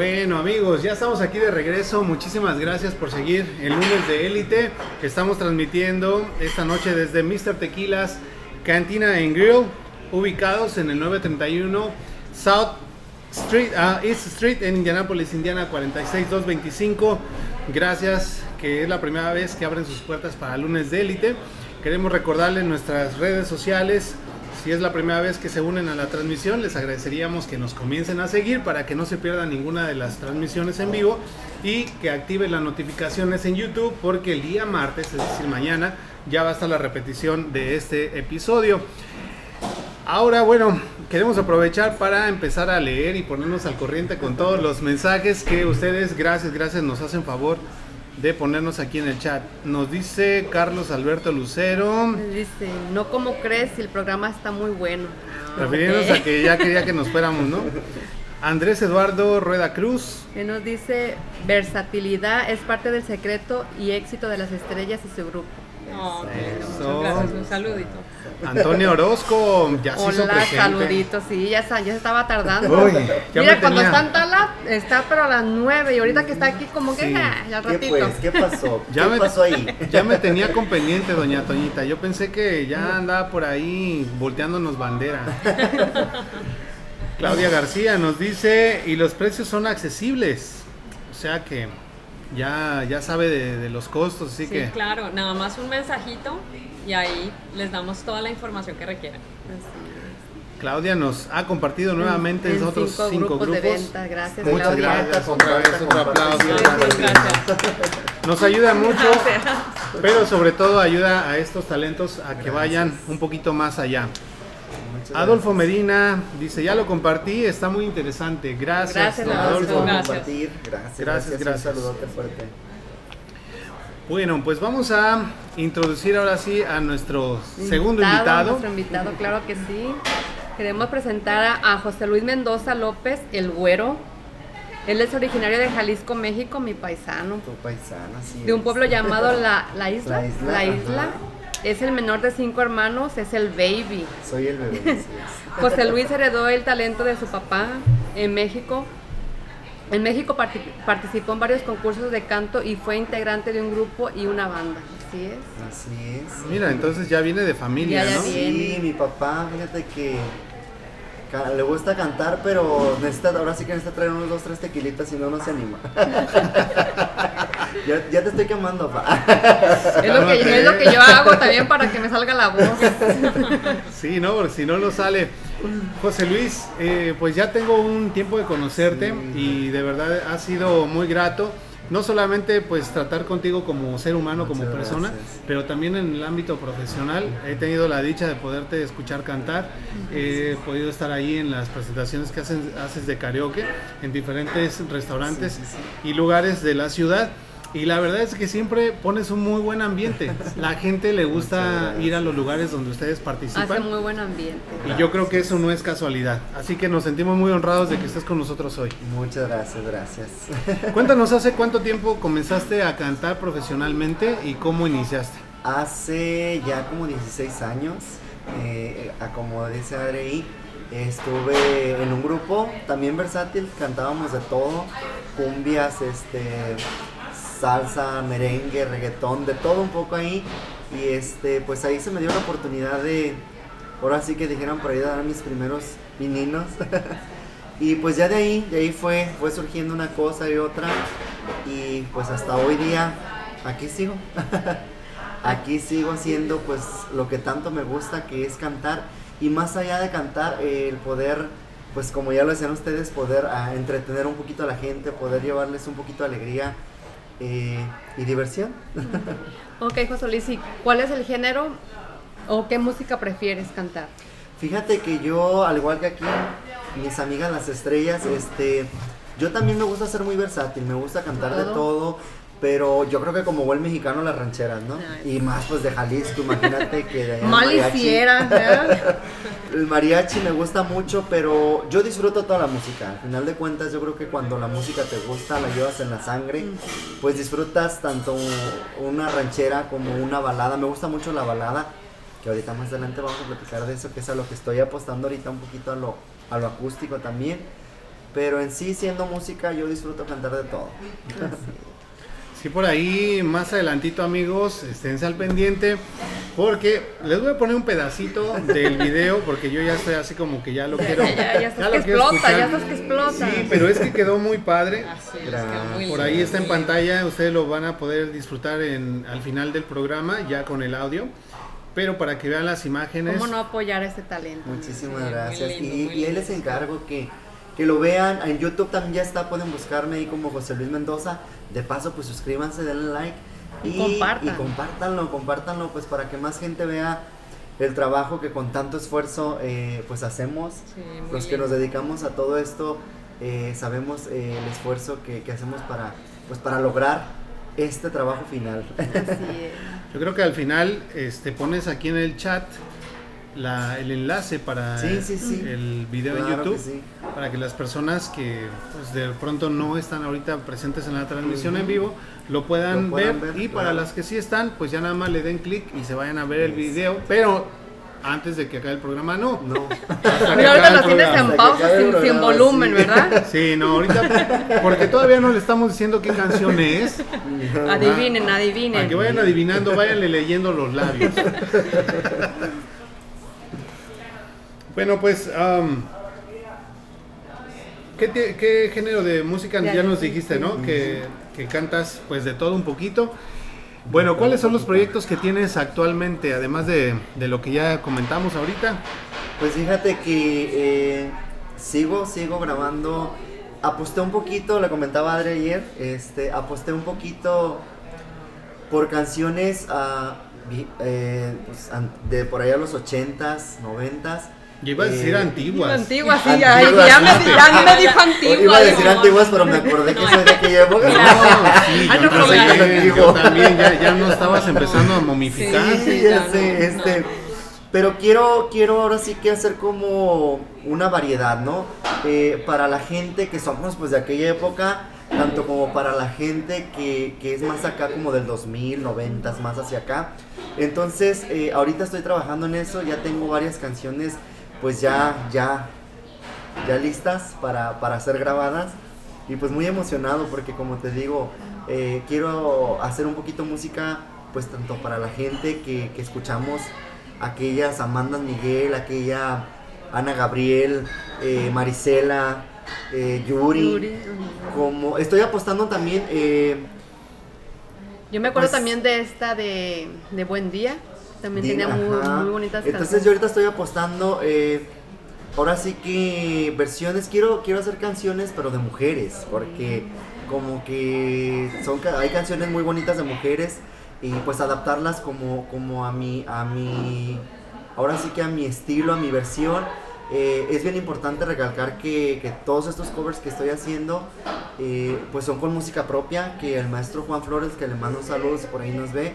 Bueno amigos, ya estamos aquí de regreso. Muchísimas gracias por seguir el lunes de élite. Estamos transmitiendo esta noche desde Mr. Tequilas Cantina and Grill, ubicados en el 931 South Street, ah, East Street en Indianapolis, Indiana 46225. Gracias, que es la primera vez que abren sus puertas para lunes de élite. Queremos recordarles nuestras redes sociales. Si es la primera vez que se unen a la transmisión, les agradeceríamos que nos comiencen a seguir para que no se pierdan ninguna de las transmisiones en vivo y que activen las notificaciones en YouTube porque el día martes, es decir, mañana, ya va a estar la repetición de este episodio. Ahora, bueno, queremos aprovechar para empezar a leer y ponernos al corriente con todos los mensajes que ustedes, gracias, gracias, nos hacen favor de ponernos aquí en el chat. Nos dice Carlos Alberto Lucero, Dice, no como crees el programa está muy bueno. refiriéndonos Ok. a que ya quería que nos fuéramos, ¿no? [laughs] Andrés Eduardo Rueda Cruz, Él nos dice, versatilidad es parte del secreto y éxito de las estrellas y su grupo. Oh, Eso. Muchas gracias. Un saludito. Antonio Orozco, ya se hizo Hola, presente. saluditos, sí, ya, ya se estaba tardando. Uy, Mira, cuando tenía- está en Tala, está pero a las 9 y ahorita que está aquí como que Sí. ah, ya al ¿Qué ratito. pues? ¿Qué pasó? [laughs] Ya ¿Qué me- pasó ahí? [laughs] Ya me tenía con pendiente, doña Toñita. Yo pensé que ya andaba por ahí volteándonos bandera. [laughs] Claudia García nos dice, y los precios son accesibles. O sea que ya, ya sabe de, de los costos, así Sí, que claro, nada más un mensajito y ahí les damos toda la información que requieran. Claudia nos ha compartido nuevamente en, En otros cinco cinco, grupos grupos. de venta. Gracias, Muchas Claudia. gracias, otra vez, otro aplauso. Comparte, Gracias. [laughs] Nos ayuda mucho, pero sobre todo ayuda a estos talentos a que vayan un poquito más allá. Muchas Adolfo Medina dice, ya lo compartí, está muy interesante. Gracias, Gracias, Adolfo. por Gracias. compartir. Gracias, Gracias, gracias. gracias. Un saludote fuerte. Bueno, pues vamos a introducir ahora sí a nuestro segundo Invitado, invitado. Nuestro invitado, claro que sí. Queremos presentar a, José Luis Mendoza López, el güero. Él es originario de Jalisco, México, mi paisano. Tu paisana, sí. De un pueblo llamado La, la [laughs] Isla. La Isla, La Isla. Es el menor de cinco hermanos, es el baby. Soy el bebé. sí. [laughs] José Luis heredó el talento de su papá en México. En México parti- participó en varios concursos de canto y fue integrante de un grupo y una banda. Así es. Así es. Mira, entonces ya viene de familia, Ya, ya ¿no? viene. Sí, mi papá, fíjate que le gusta cantar, pero necesita, ahora sí que necesita traer unos dos, tres tequilitas, si no, no se anima. [laughs] ya, ya te estoy quemando, pa. [laughs] Es lo, que, es lo que yo hago también para que me salga la voz. [laughs] Sí, no, porque si no, no sale. José Luis, eh, pues ya tengo un tiempo de conocerte y de verdad ha sido muy grato. No solamente pues tratar contigo como ser humano, como persona, gracias. pero también en el ámbito profesional. He tenido la dicha de poderte escuchar cantar. He podido estar ahí en las presentaciones que haces de karaoke en diferentes restaurantes Sí, sí, sí. y lugares de la ciudad. Y la verdad es que siempre pones un muy buen ambiente. La gente le gusta ir a los lugares donde ustedes Hace participan. muy buen ambiente. Y yo creo que eso no es casualidad. Así que nos sentimos muy honrados de que estés con nosotros hoy. Muchas gracias, gracias. [laughs] Cuéntanos, ¿hace cuánto tiempo comenzaste a cantar profesionalmente y cómo iniciaste? Hace ya como 16 años, eh, a como dice Adri, estuve en un grupo también versátil, cantábamos de todo, cumbias, este, salsa, merengue, reggaetón, de todo un poco ahí. Y este, pues ahí se me dio la oportunidad de, ahora sí que dijeron por ahí, de dar mis primeros pininos. [laughs] y pues ya de ahí, de ahí fue, fue surgiendo una cosa y otra. Y pues hasta hoy día, aquí sigo. [laughs] aquí sigo haciendo pues lo que tanto me gusta que es cantar y más allá de cantar el poder pues como ya lo decían ustedes poder ah, entretener un poquito a la gente poder llevarles un poquito de alegría eh, y diversión [laughs] Ok, José Luis, ¿y cuál es el género o qué música prefieres cantar? fíjate que yo al igual que aquí mis amigas las estrellas este yo también me gusta ser muy versátil me gusta cantar de Todo. Pero yo creo que como buen mexicano las rancheras, ¿no? Ay. Y más pues de Jalisco, imagínate que de [laughs] Mal mariachi. hiciera, ¿verdad? [laughs] El mariachi me gusta mucho, pero yo disfruto toda la música. Al final de cuentas, yo creo que cuando la música te gusta, la llevas en la sangre, pues disfrutas tanto una ranchera como una balada. Me gusta mucho la balada, que ahorita más adelante vamos a platicar de eso, que es a lo que estoy apostando ahorita un poquito a lo, a lo acústico también. Pero en sí, siendo música, yo disfruto cantar de todo. Sí, por ahí más adelantito amigos, esténse al pendiente porque les voy a poner un pedacito del video porque yo ya estoy así como que ya lo [laughs] quiero. Ya, ya estás lo que quiero explota, ya escuchar. estás que explota. Sí, pero es que quedó muy padre. Así es, Gracias. quedó muy Por lindo, ahí está en lindo. pantalla, ustedes lo van a poder disfrutar en, al final del programa, ya con el audio. Pero para que vean las imágenes, ¿Cómo no apoyar este talento? Muchísimas Sí, gracias. lindo, y, y lindo, les encargo que, que lo vean. En YouTube también ya está, pueden buscarme ahí como José Luis Mendoza. De paso, pues suscríbanse, denle like. Y compartan. y compártanlo, compártanlo, pues para que más gente vea el trabajo que con tanto esfuerzo eh, pues hacemos. Sí, Los que lindo. nos dedicamos a todo esto eh, sabemos eh, el esfuerzo que, que hacemos para, pues, para lograr este trabajo final. Así es. [laughs] yo creo que al final este, pones aquí en el chat la- el enlace para Sí, sí, sí. el video en Claro que YouTube. sí. para que las personas que pues, de pronto no están ahorita presentes en la transmisión en vivo lo puedan, Lo puedan ver, ver, y para las que sí están pues ya nada más le den clic y se vayan a ver el video pero antes de que acabe el programa no No. [laughs] Mira, ahorita lo tienes en pausa, sin, volumen, sí. ¿verdad? [laughs] sí no ahorita porque todavía no le estamos diciendo qué canción es Adivinen, para que adivinen. vayan adivinando váyanle leyendo los labios [laughs] bueno pues am, ¿qué, te- qué género de música Ya, nos dijiste no que, que cantas pues de todo un poquito. Bueno cuáles son los proyectos que tienes actualmente además de, de lo que ya comentamos ahorita Pues fíjate que eh, sigo, sigo grabando. Aposté un poquito, le comentaba a Adri ayer, este, aposté un poquito por canciones vi- eh, pues, de por allá los 80s, 90s. Yo iba a decir Eh, antiguas Antigua, sí, ya, Antiguas, ya, me, fíjate. ya me dijo antigua. Iba a decir antiguas, pero me acordé que soy de aquella época. [laughs] No, sí, yo, no, también, yo también, ya, ya no [laughs] estabas empezando a momificar. Sí, Sí, ya ya sé, no, este, pero quiero, quiero ahora sí que hacer como una variedad, ¿no? Eh, para la gente que somos pues de aquella época, tanto como para la gente que, que es más acá como del 2000, 90, más hacia acá. Entonces, eh, ahorita estoy trabajando en eso, ya tengo varias canciones pues ya, ya, ya listas para, para ser grabadas. Y pues muy emocionado porque como te digo, eh, quiero hacer un poquito música pues tanto para la gente que, que escuchamos aquellas Amanda Miguel, aquella Ana Gabriel, eh, Marisela, eh, Yuri. Yuri. Como estoy apostando también, eh, Yo me acuerdo Pues- también de esta de, de Buen Día. También tenía muy, muy bonitas Entonces canciones. yo ahorita estoy apostando, eh, ahora sí que versiones, quiero, quiero hacer canciones pero de mujeres, porque como que son, hay canciones muy bonitas de mujeres y pues adaptarlas como, como a mi, a mi, ahora sí que a mi estilo, a mi versión. Eh, es bien importante recalcar que, que todos estos covers que estoy haciendo eh, pues son con música propia, que el maestro Juan Flores, que le mando un saludo si por ahí nos ve,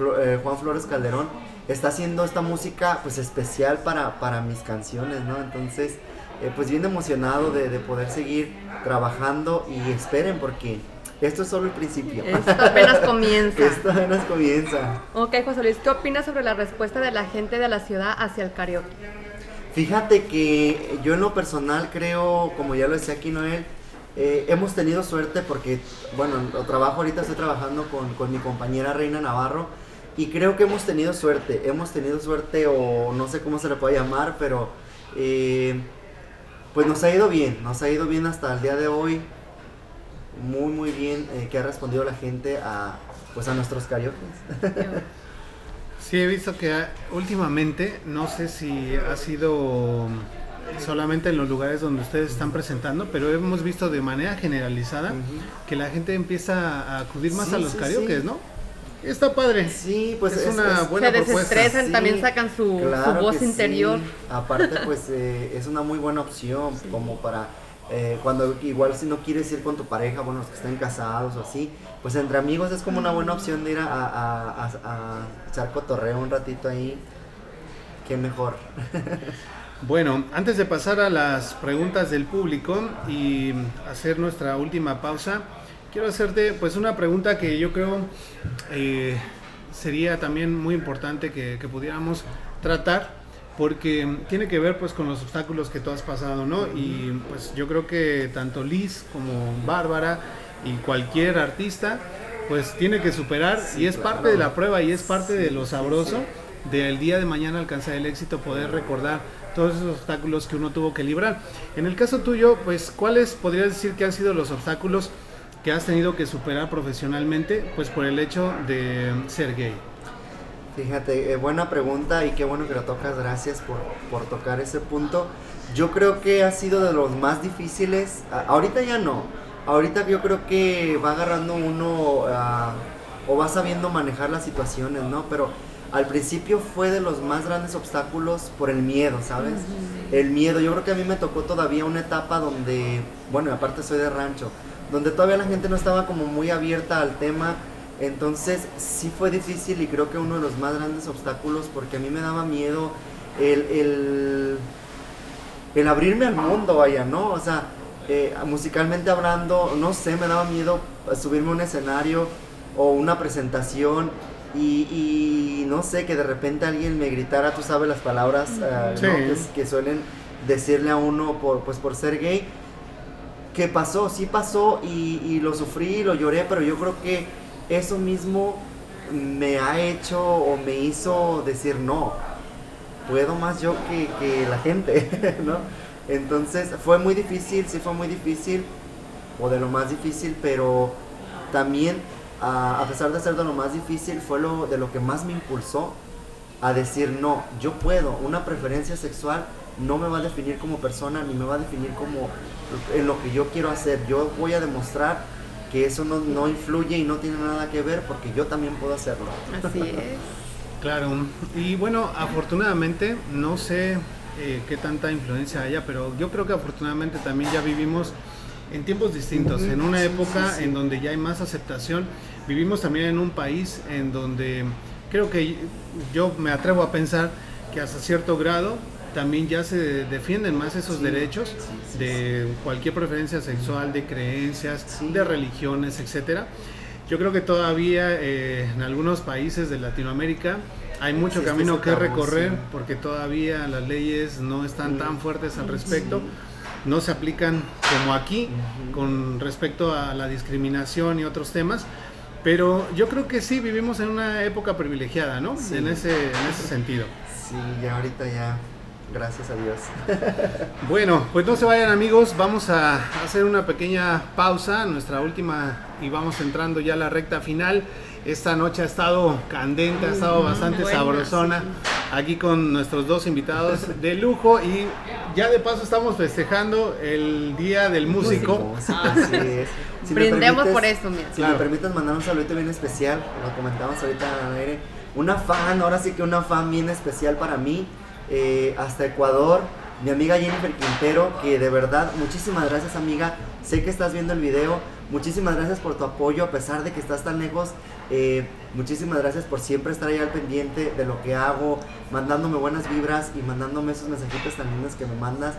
Flo- eh, Juan Flores Calderón, está haciendo esta música pues especial para, para mis canciones, ¿no? Entonces, eh, pues bien emocionado de, de poder seguir trabajando y esperen porque esto es solo el principio. Esto apenas [laughs] comienza. Esto apenas comienza. Ok, José Luis, ¿qué opinas sobre la respuesta de la gente de la ciudad hacia el karaoke? Fíjate que yo en lo personal creo, como ya lo decía aquí Noel, eh, hemos tenido suerte porque, bueno, lo trabajo ahorita, estoy trabajando con, con mi compañera Reina Navarro y creo que hemos tenido suerte, hemos tenido suerte o no sé cómo se le puede llamar, pero eh, pues nos ha ido bien, nos ha ido bien hasta el día de hoy, muy muy bien eh, que ha respondido la gente a, pues a nuestros karaoke. [laughs] Sí, he visto que últimamente, no sé si ha sido solamente en los lugares donde ustedes están presentando, pero hemos visto de manera generalizada que la gente empieza a acudir más Sí, a los sí, karaoke, sí. ¿no? Está padre. Sí, pues es, una buena Se propuesta. desestresan, Sí, también sacan su, su voz interior. sí. Aparte, [laughs] pues eh, es una muy buena opción como para eh, cuando igual si no quieres ir con tu pareja, bueno, los que estén casados o así, pues entre amigos es como una buena opción de ir a, a- a- a echar cotorreo un ratito ahí. Qué mejor. [laughs] Bueno, antes de pasar a las preguntas del público y hacer nuestra última pausa, quiero hacerte pues una pregunta que yo creo eh, sería también muy importante que, que pudiéramos tratar porque tiene que ver pues con los obstáculos que tú has pasado, ¿no? Y pues yo creo que tanto Liz como Bárbara y cualquier artista pues tiene que superar Sí, y es claro. parte de la prueba y es parte de lo sabroso sí. del día de mañana alcanzar el éxito, poder recordar todos esos obstáculos que uno tuvo que librar. En el caso tuyo, pues, ¿cuáles podrías decir que han sido los obstáculos que has tenido que superar profesionalmente, pues por el hecho de ser gay? Fíjate, eh, buena pregunta y qué bueno que lo tocas, gracias por, por tocar ese punto. Yo creo que ha sido de los más difíciles, a- ahorita ya no, ahorita yo creo que va agarrando uno ah, o va sabiendo manejar las situaciones, ¿no? Pero al principio fue de los más grandes obstáculos por el miedo, ¿sabes? El miedo, yo creo que a mí me tocó todavía una etapa donde, bueno, aparte soy de rancho, donde todavía la gente no estaba como muy abierta al tema. Entonces sí fue difícil y creo que uno de los más grandes obstáculos porque a mí me daba miedo el, el, el abrirme al mundo, vaya, ¿no? O sea, eh, musicalmente hablando, no sé, me daba miedo subirme a un escenario o una presentación y, y no sé, que de repente alguien me gritara, tú sabes las palabras Sí. ¿no? que, que suelen decirle a uno por, pues, por ser gay. Que pasó, sí pasó y, y lo sufrí, lo lloré, pero yo creo que eso mismo me ha hecho o me hizo decir no, puedo más yo que, que la gente, [laughs] ¿no? Entonces fue muy difícil, sí fue muy difícil, o de lo más difícil, pero también a, a pesar de ser de lo más difícil, fue lo de lo que más me impulsó a decir no, yo puedo, una preferencia sexual no me va a definir como persona ni me va a definir como en lo que yo quiero hacer, yo voy a demostrar que eso no, no influye y no tiene nada que ver porque yo también puedo hacerlo. Así es. Claro, y bueno, afortunadamente, no sé eh, qué tanta influencia haya, pero yo creo que afortunadamente también ya vivimos en tiempos distintos, en una sí, época sí, sí. en donde ya hay más aceptación, vivimos también en un país en donde creo que yo me atrevo a pensar que hasta cierto grado también ya se defienden más esos Sí, derechos sí, de cualquier preferencia sexual, de creencias, de religiones, etcétera. Yo creo que todavía eh, en algunos países de Latinoamérica hay mucho camino ese que recorrer porque todavía las leyes no están tan fuertes al respecto, no se aplican como aquí con respecto a la discriminación y otros temas. Pero yo creo que sí vivimos en una época privilegiada, ¿no? Sí. En, ese, en ese sentido. Sí, ya ahorita ya Gracias a Dios. [laughs] Bueno, pues no se vayan amigos, vamos a hacer una pequeña pausa, nuestra última, y vamos entrando ya a la recta final. Esta noche ha estado candente, ha estado bastante sabrosona, aquí con nuestros dos invitados de lujo y ya de paso estamos festejando el Día del Músico. Sí, así es. Si Brindemos permites- por eso, mira. Si Claro. me permites mandar un saludito bien especial, lo comentamos ahorita al aire. Una fan, ahora sí que una fan bien especial para mí, eh, hasta Ecuador, mi amiga Jennifer Quintero, que de verdad, muchísimas gracias amiga, sé que estás viendo el video, muchísimas gracias por tu apoyo a pesar de que estás tan lejos, eh, muchísimas gracias por siempre estar ahí al pendiente de lo que hago, mandándome buenas vibras y mandándome esos mensajitos tan lindos que me mandas.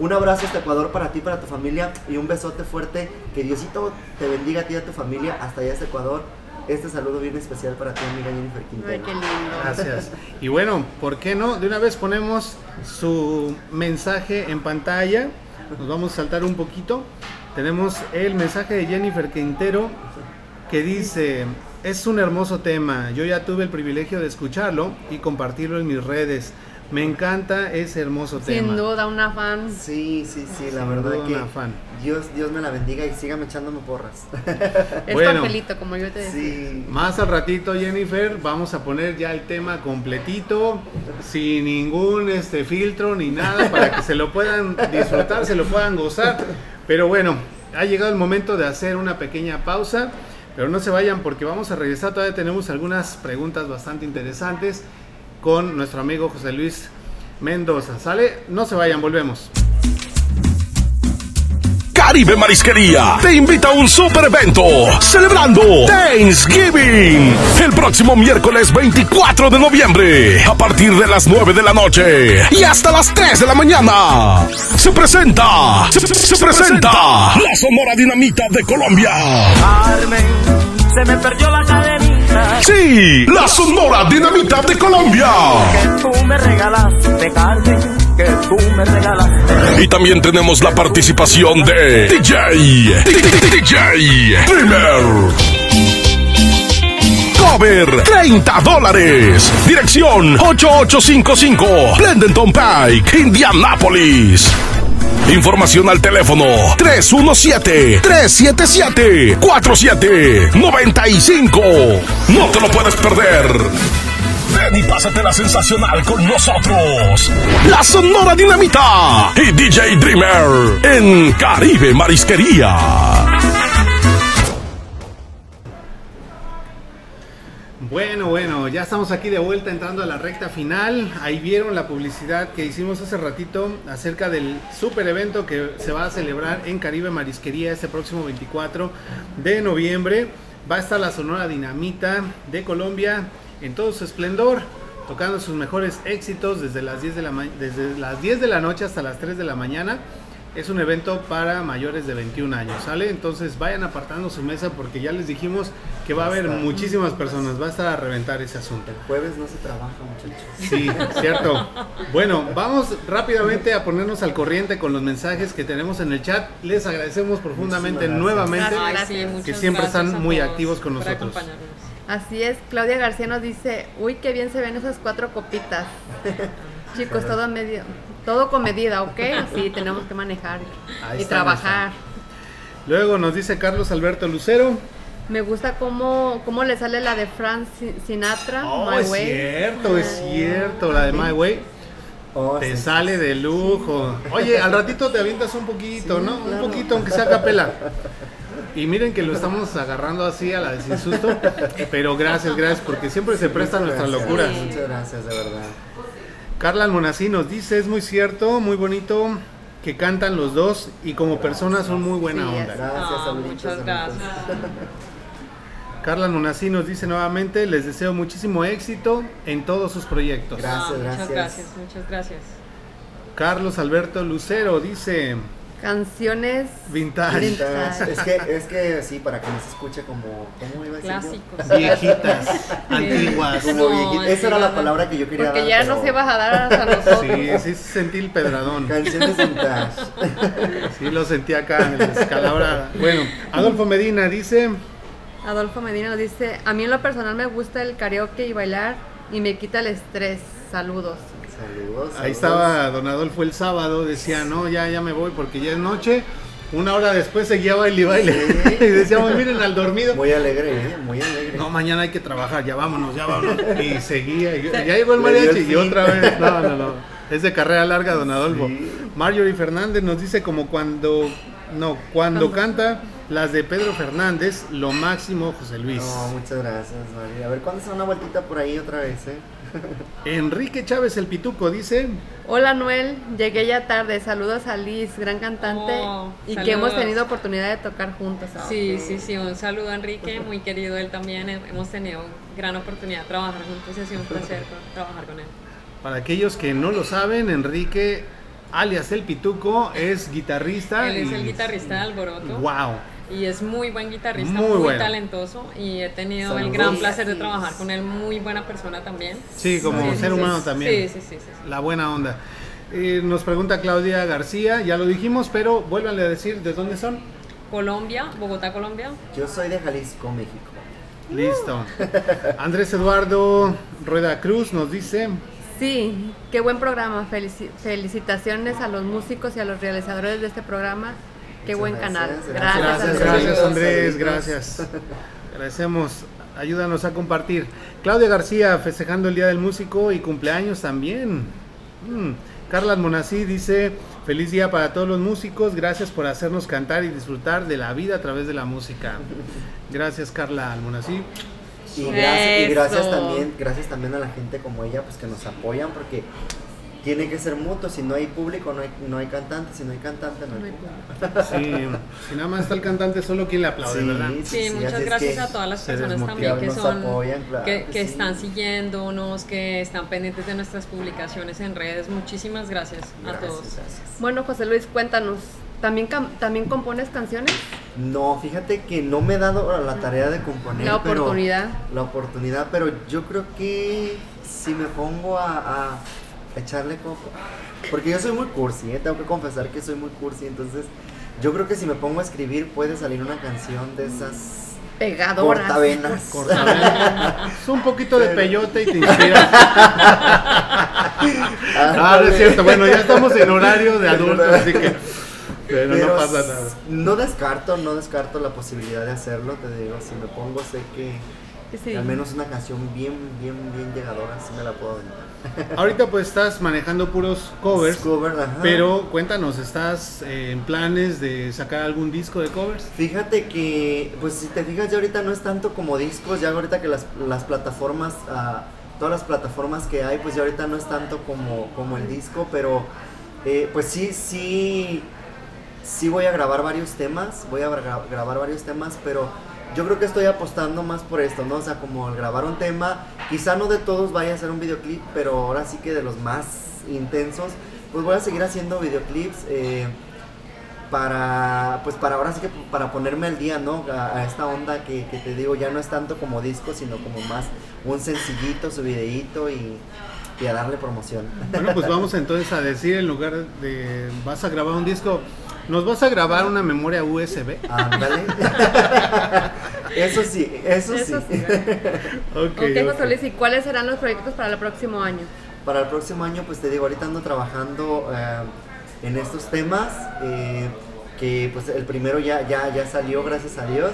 Un abrazo hasta Ecuador para ti, para tu familia y un besote fuerte. Que Diosito te bendiga a ti y a tu familia hasta allá hasta Ecuador. Este saludo bien especial para ti, amiga Jennifer Ay, Quintero. qué lindo. Gracias. [laughs] Y bueno, ¿por qué no? De una vez ponemos su mensaje en pantalla. Nos vamos a saltar un poquito. Tenemos el mensaje de Jennifer Quintero que dice, es un hermoso tema. Yo ya tuve el privilegio de escucharlo y compartirlo en mis redes. Me encanta ese hermoso tema. Sin duda, una fan. Sí, sí, sí, la Sin verdad duda que una fan. Dios, Dios me la bendiga y sígame echándome porras. [laughs] Es Bueno. tu angelito, como yo te decía. Sí. Más al ratito, Jennifer, vamos a poner ya el tema completito, sin ningún este filtro ni nada, para que se lo puedan disfrutar, se lo puedan gozar. Pero bueno, ha llegado el momento de hacer una pequeña pausa, pero no se vayan porque vamos a regresar. Todavía tenemos algunas preguntas bastante interesantes con nuestro amigo José Luis Mendoza. ¿Sale? No se vayan, volvemos. Caribe Marisquería te invita a un super evento celebrando Thanksgiving el próximo miércoles 24 de noviembre a partir de las 9 de la noche y hasta las 3 de la mañana. Se presenta, se, se presenta la Sonora Dinamita de Colombia. Carmen, se me perdió la Sí, la Sonora Dinamita de Colombia. que tú me regalaste, Carmen, que tú me regalaste. Y también tenemos la participación de DJ, DJ Dreamer. Cover 30 dólares. Dirección 8855 Plendenton Pike, Indianapolis. Información al teléfono 317-377-4795. No te lo puedes perder. Ven y pásatela sensacional con nosotros. La Sonora Dinamita y DJ Dreamer en Caribe Marisquería. Bueno, bueno, ya estamos aquí de vuelta entrando a la recta final. Ahí vieron la publicidad que hicimos hace ratito acerca del super evento que se va a celebrar en Caribe Marisquería este próximo 24 de noviembre. Va a estar la Sonora Dinamita de Colombia en todo su esplendor, tocando sus mejores éxitos desde las 10 de la, desde las 10 de la noche hasta las 3 de la mañana. Es un evento para mayores de 21 años, ¿sale? Entonces vayan apartando su mesa porque ya les dijimos que va a haber muchísimas personas, va a estar a reventar ese asunto. El jueves no se trabaja, muchachos. Sí, cierto. Bueno, vamos rápidamente a ponernos al corriente con los mensajes que tenemos en el chat. Les agradecemos profundamente nuevamente. gracias. Que siempre gracias están muy activos con nosotros. Así es, Claudia García nos dice, uy, qué bien se ven esas cuatro copitas. [laughs] Chicos, todo medio, todo con medida, ¿ok? Así tenemos que manejar Ahí y trabajar. Luego nos dice Carlos Alberto Lucero. Me gusta cómo, cómo le sale la de Frank Sin- Sinatra, Oh, My es Way. cierto, es cierto, la de My Way. Oh, Te sí. sale de lujo. Oye, al ratito te avientas un poquito, Sí, ¿no? Un poquito, aunque sea a capela. Y miren que lo estamos agarrando así a la de sin susto. Pero gracias, gracias, porque siempre se presta nuestra Gracias, locura. Muchas gracias, de verdad. Carla Almonací nos dice, es muy cierto, muy bonito que cantan los dos y como personas son muy buena Sí, onda. Gracias, saluditos, muchas gracias. [laughs] Carla Almonací nos dice nuevamente, les deseo muchísimo éxito en todos sus proyectos. Gracias, gracias. Muchas gracias, muchas gracias. Carlos Alberto Lucero dice, Canciones vintage, Vintage. Es que, es que sí, para que nos escuche como, ¿cómo iba a decir? Clásicos. viejitas, [laughs] antiguas. Como No, viejita. Esa era la palabra que yo quería porque dar. ya pero no se vas a dar a nosotros. Sí, sí sentí el pedradón. Canciones vintage. [laughs] Sí lo sentí acá en la escalabrada. Bueno, Adolfo Medina dice, Adolfo Medina nos dice, a mí en lo personal me gusta el karaoke y bailar y me quita el estrés. Saludos. Saludos. Ahí saludos. estaba Don Adolfo el sábado, decía, no, ya, ya me voy porque ya es noche. Una hora después seguía baile y baile. Sí. [laughs] y decíamos, miren al dormido. Muy alegre, ¿eh? Muy alegre. No, mañana hay que trabajar, ya vámonos, ya vámonos. [laughs] Y seguía, y- ya llegó el mariachi y otra vez. No, no, no. Es de carrera larga, don Adolfo. Sí. Marjorie Fernández nos dice como cuando, no, cuando Cuando. canta las de Pedro Fernández, lo máximo José Luis. No, muchas gracias, María. A ver, ¿cuándo se da una vueltita por ahí otra vez, eh? Enrique Chávez el Pituco dice, Hola Noel, llegué ya tarde. Saludos a Liz, gran cantante Oh, y que hemos tenido oportunidad de tocar juntos. Sí, sí, sí, un saludo a Enrique, muy querido él también. Hemos tenido gran oportunidad de trabajar juntos y ha sido un placer trabajar con él. para aquellos que no lo saben, Enrique, alias el Pituco, es guitarrista. Él es y- el guitarrista de Alboroto Wow. Y es muy buen guitarrista, Muy muy, bueno. talentoso y he tenido el Saludos. gran placer de trabajar con él, muy buena persona también. Sí, como Sí, sí, ser sí, humano sí. también. Sí, sí, sí, sí, sí. La buena onda. Eh, nos pregunta Claudia García, ya lo dijimos, pero vuélvanle a decir de dónde son. Colombia, Bogotá, Colombia. Yo soy de Jalisco, México. Listo. Andrés Eduardo Rueda Cruz nos dice, Sí, qué buen programa. Felici- felicitaciones a los músicos y a los realizadores de este programa. Qué buen gracias, canal. gracias. Gracias, gracias, Andrés. gracias. [laughs] Agradecemos, ayúdanos a compartir. Claudia García festejando el Día del Músico y cumpleaños también. Mm. Carla Almonací dice, feliz día para todos los músicos, gracias por hacernos cantar y disfrutar de la vida a través de la música. Gracias Carla Almonací. Y gracias, y gracias también, gracias también a la gente como ella, pues que nos apoyan, porque tiene que ser mutuo. Si no hay público, no hay, no hay cantante. Si no hay cantante, no hay público. Sí, si nada más está el cantante, solo quien le aplaude, ¿verdad? Sí, así muchas gracias a todas las personas también que son apoyan, claro que, que que sí. están siguiéndonos, que están pendientes de nuestras publicaciones en redes. Muchísimas gracias, a todos. gracias. Bueno, José Luis, cuéntanos. ¿También, ¿También compones canciones? No, fíjate que no me he dado la tarea de componer. La pero- oportunidad. la oportunidad, pero yo creo que si me pongo a, a echarle coco. Porque yo soy muy cursi, ¿eh? tengo que confesar que soy muy cursi. Entonces, yo creo que si me pongo a escribir, puede salir una canción de esas Pegadoras. cortavenas. Corta, [laughs] Es un poquito de peyote y te inspiras. [laughs] Ah, no es cierto. Bueno, ya estamos en horario de adultos, así que. Pero, no pasa nada. No descarto, no descarto la posibilidad de hacerlo. Te digo, si me pongo, sé que Sí. al menos una canción bien, bien, bien llegadora, sí me la puedo aventar. [laughs] Ahorita pues estás manejando puros covers. Cover, ajá. Pero cuéntanos, ¿estás eh, en planes de sacar algún disco de covers? Fíjate que, pues si te fijas, ya ahorita no es tanto como discos, ya ahorita que las, las plataformas, ah, todas las plataformas que hay, pues ya ahorita no es tanto como, como el disco, pero eh, pues sí, sí, sí voy a grabar varios temas, voy a gra- grabar varios temas, pero yo creo que estoy apostando más por esto, ¿no? O sea, como el grabar un tema, quizá no de todos vaya a ser un videoclip, pero ahora sí que de los más intensos, pues voy a seguir haciendo videoclips. eh, para pues para ahora sí que para ponerme al día no a, a esta onda que, que te digo ya no es tanto como disco sino como más un sencillito su videíto y, y a darle promoción Bueno, pues vamos entonces a decir en lugar de vas a grabar un disco, nos vas a grabar una memoria USB. ándale [laughs] eso sí eso, Eso sí, sí. Ok, ok, ok. José Luis, ¿y cuáles serán los proyectos para el próximo año? para el próximo año pues te digo ahorita ando trabajando eh, en estos temas eh, que pues el primero ya ya ya salió gracias a Dios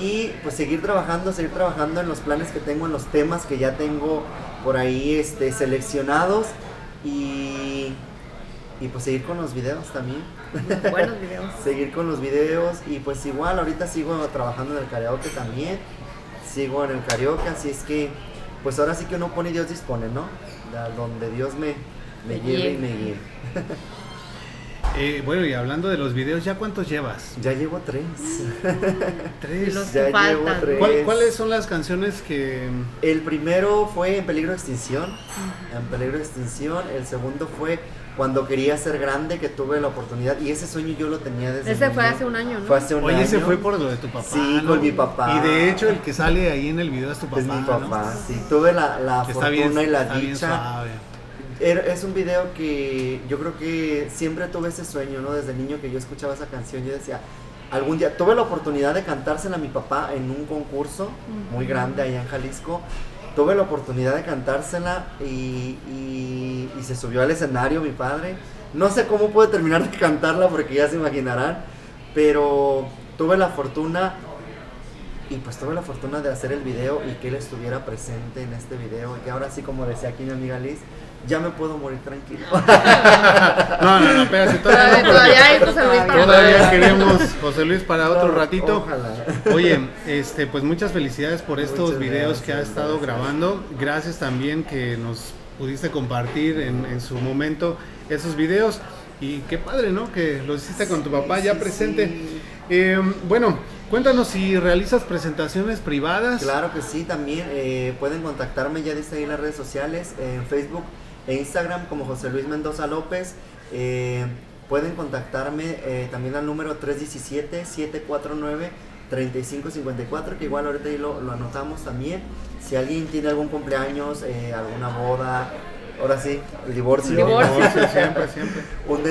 y pues seguir trabajando seguir trabajando en los planes que tengo en los temas que ya tengo por ahí este seleccionados y y pues seguir con los videos también. Buenos videos. [laughs] seguir con los videos y pues igual ahorita sigo trabajando en el karaoke también. Sigo en el karaoke así es que pues ahora sí que uno pone y Dios dispone no Da- donde Dios me, me Me lleve y me guíe. [laughs] Eh, bueno, y hablando de los videos, ¿ya cuántos llevas? ya llevo tres. [laughs] Tres. Los ya llevo tres. ¿Cuál- ¿Cuáles son las canciones que... el primero fue en peligro de extinción. En peligro de extinción. El segundo fue cuando quería ser grande que tuve la oportunidad y ese sueño yo lo tenía desde Ese fue hace un año, ¿no? fue hace un Oye, ese año. fue por lo de tu papá. Sí, ¿no? con mi papá. Y de hecho, el que sale ahí en el video es tu papá. es mi ¿no? papá sí tuve la, la fortuna bien, y la está bien dicha suave. Era- Es un video que yo creo que siempre tuve ese sueño, ¿no? Desde niño que yo escuchaba esa canción, yo decía, algún día tuve la oportunidad de cantársela a mi papá en un concurso muy grande allá en Jalisco tuve la oportunidad de cantársela y, y- se subió al escenario mi padre. No sé cómo pude terminar de cantarla porque ya se imaginarán, pero tuve la fortuna y pues tuve la fortuna de hacer el video y que él estuviera presente en este video y que ahora sí como decía aquí mi amiga Liz, ya me puedo morir tranquilo. No, [laughs] no, no, espérate, todavía no, Todavía hay José Luis para Todavía queremos José Luis para otro No, ratito. ojalá. Oye, este, pues muchas felicidades por estos Muchas videos que has estado gracias. grabando. Gracias también que nos pudiste compartir en, en su momento esos videos. Y qué padre, ¿no? Que los hiciste con tu papá ya sí, presente. sí. Eh, bueno, cuéntanos si realizas presentaciones privadas. Claro que sí, también eh, pueden contactarme, ya dice ahí en las redes sociales, en Facebook e Instagram como José Luis Mendoza López. Eh, pueden contactarme eh, también al número 317-749-3554, que igual ahorita ahí lo, lo anotamos también. Si alguien tiene algún cumpleaños, eh, alguna boda, ahora sí, el divorcio. Divorcio. Divorcio, [laughs] siempre, siempre. Un,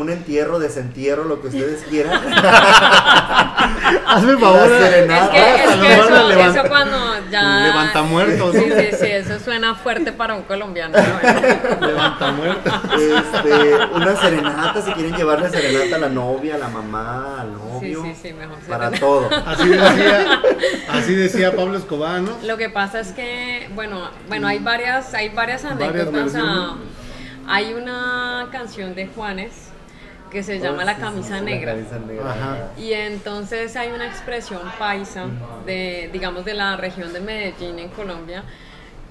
un entierro, desentierro, lo que ustedes quieran. [laughs] Hazme favor. Es que, es lo que eso, levantar- eso cuando ya... Levanta muertos, Sí, sí, sí, eso suena fuerte para un colombiano. ¿no? Levanta muerto. Este, una serenata, si quieren llevarle serenata a la novia, a la mamá, al Sí, novio. sí, sí, mejor. Para serenata. todo. Así decía, así decía Pablo Escobar, ¿no? Lo que pasa es que, bueno, bueno, hay varias, hay varias Varias anécdotas. hay una canción de Juanes que se llama Oh, La sí, camisa sí, sí, la negra. camisa negra. Ajá. Y entonces hay una expresión paisa de, digamos, de la región de Medellín en Colombia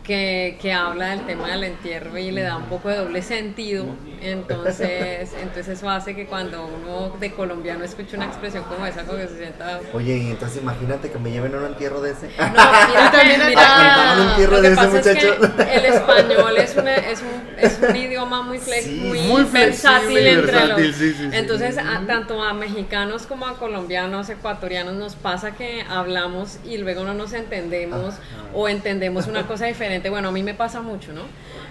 que, que habla del tema del entierro y le da un poco de doble sentido. Entonces, [laughs] entonces eso hace que cuando uno de colombiano escucha una expresión como esa, como que se sienta Oye, y entonces imagínate que me lleven a un entierro de ese. No, mira, [laughs] mira, un entierro de que ese pasa es que muchacho. el español es, una- [laughs] es, un, es un idioma muy, flex- Sí, muy, muy versátil flexible, entre versátil, los. sí, sí, sí. Entonces, a- tanto a mexicanos como a colombianos, ecuatorianos, nos pasa que hablamos y luego no nos entendemos o entendemos una cosa diferente. Bueno, a mí me pasa mucho, ¿no?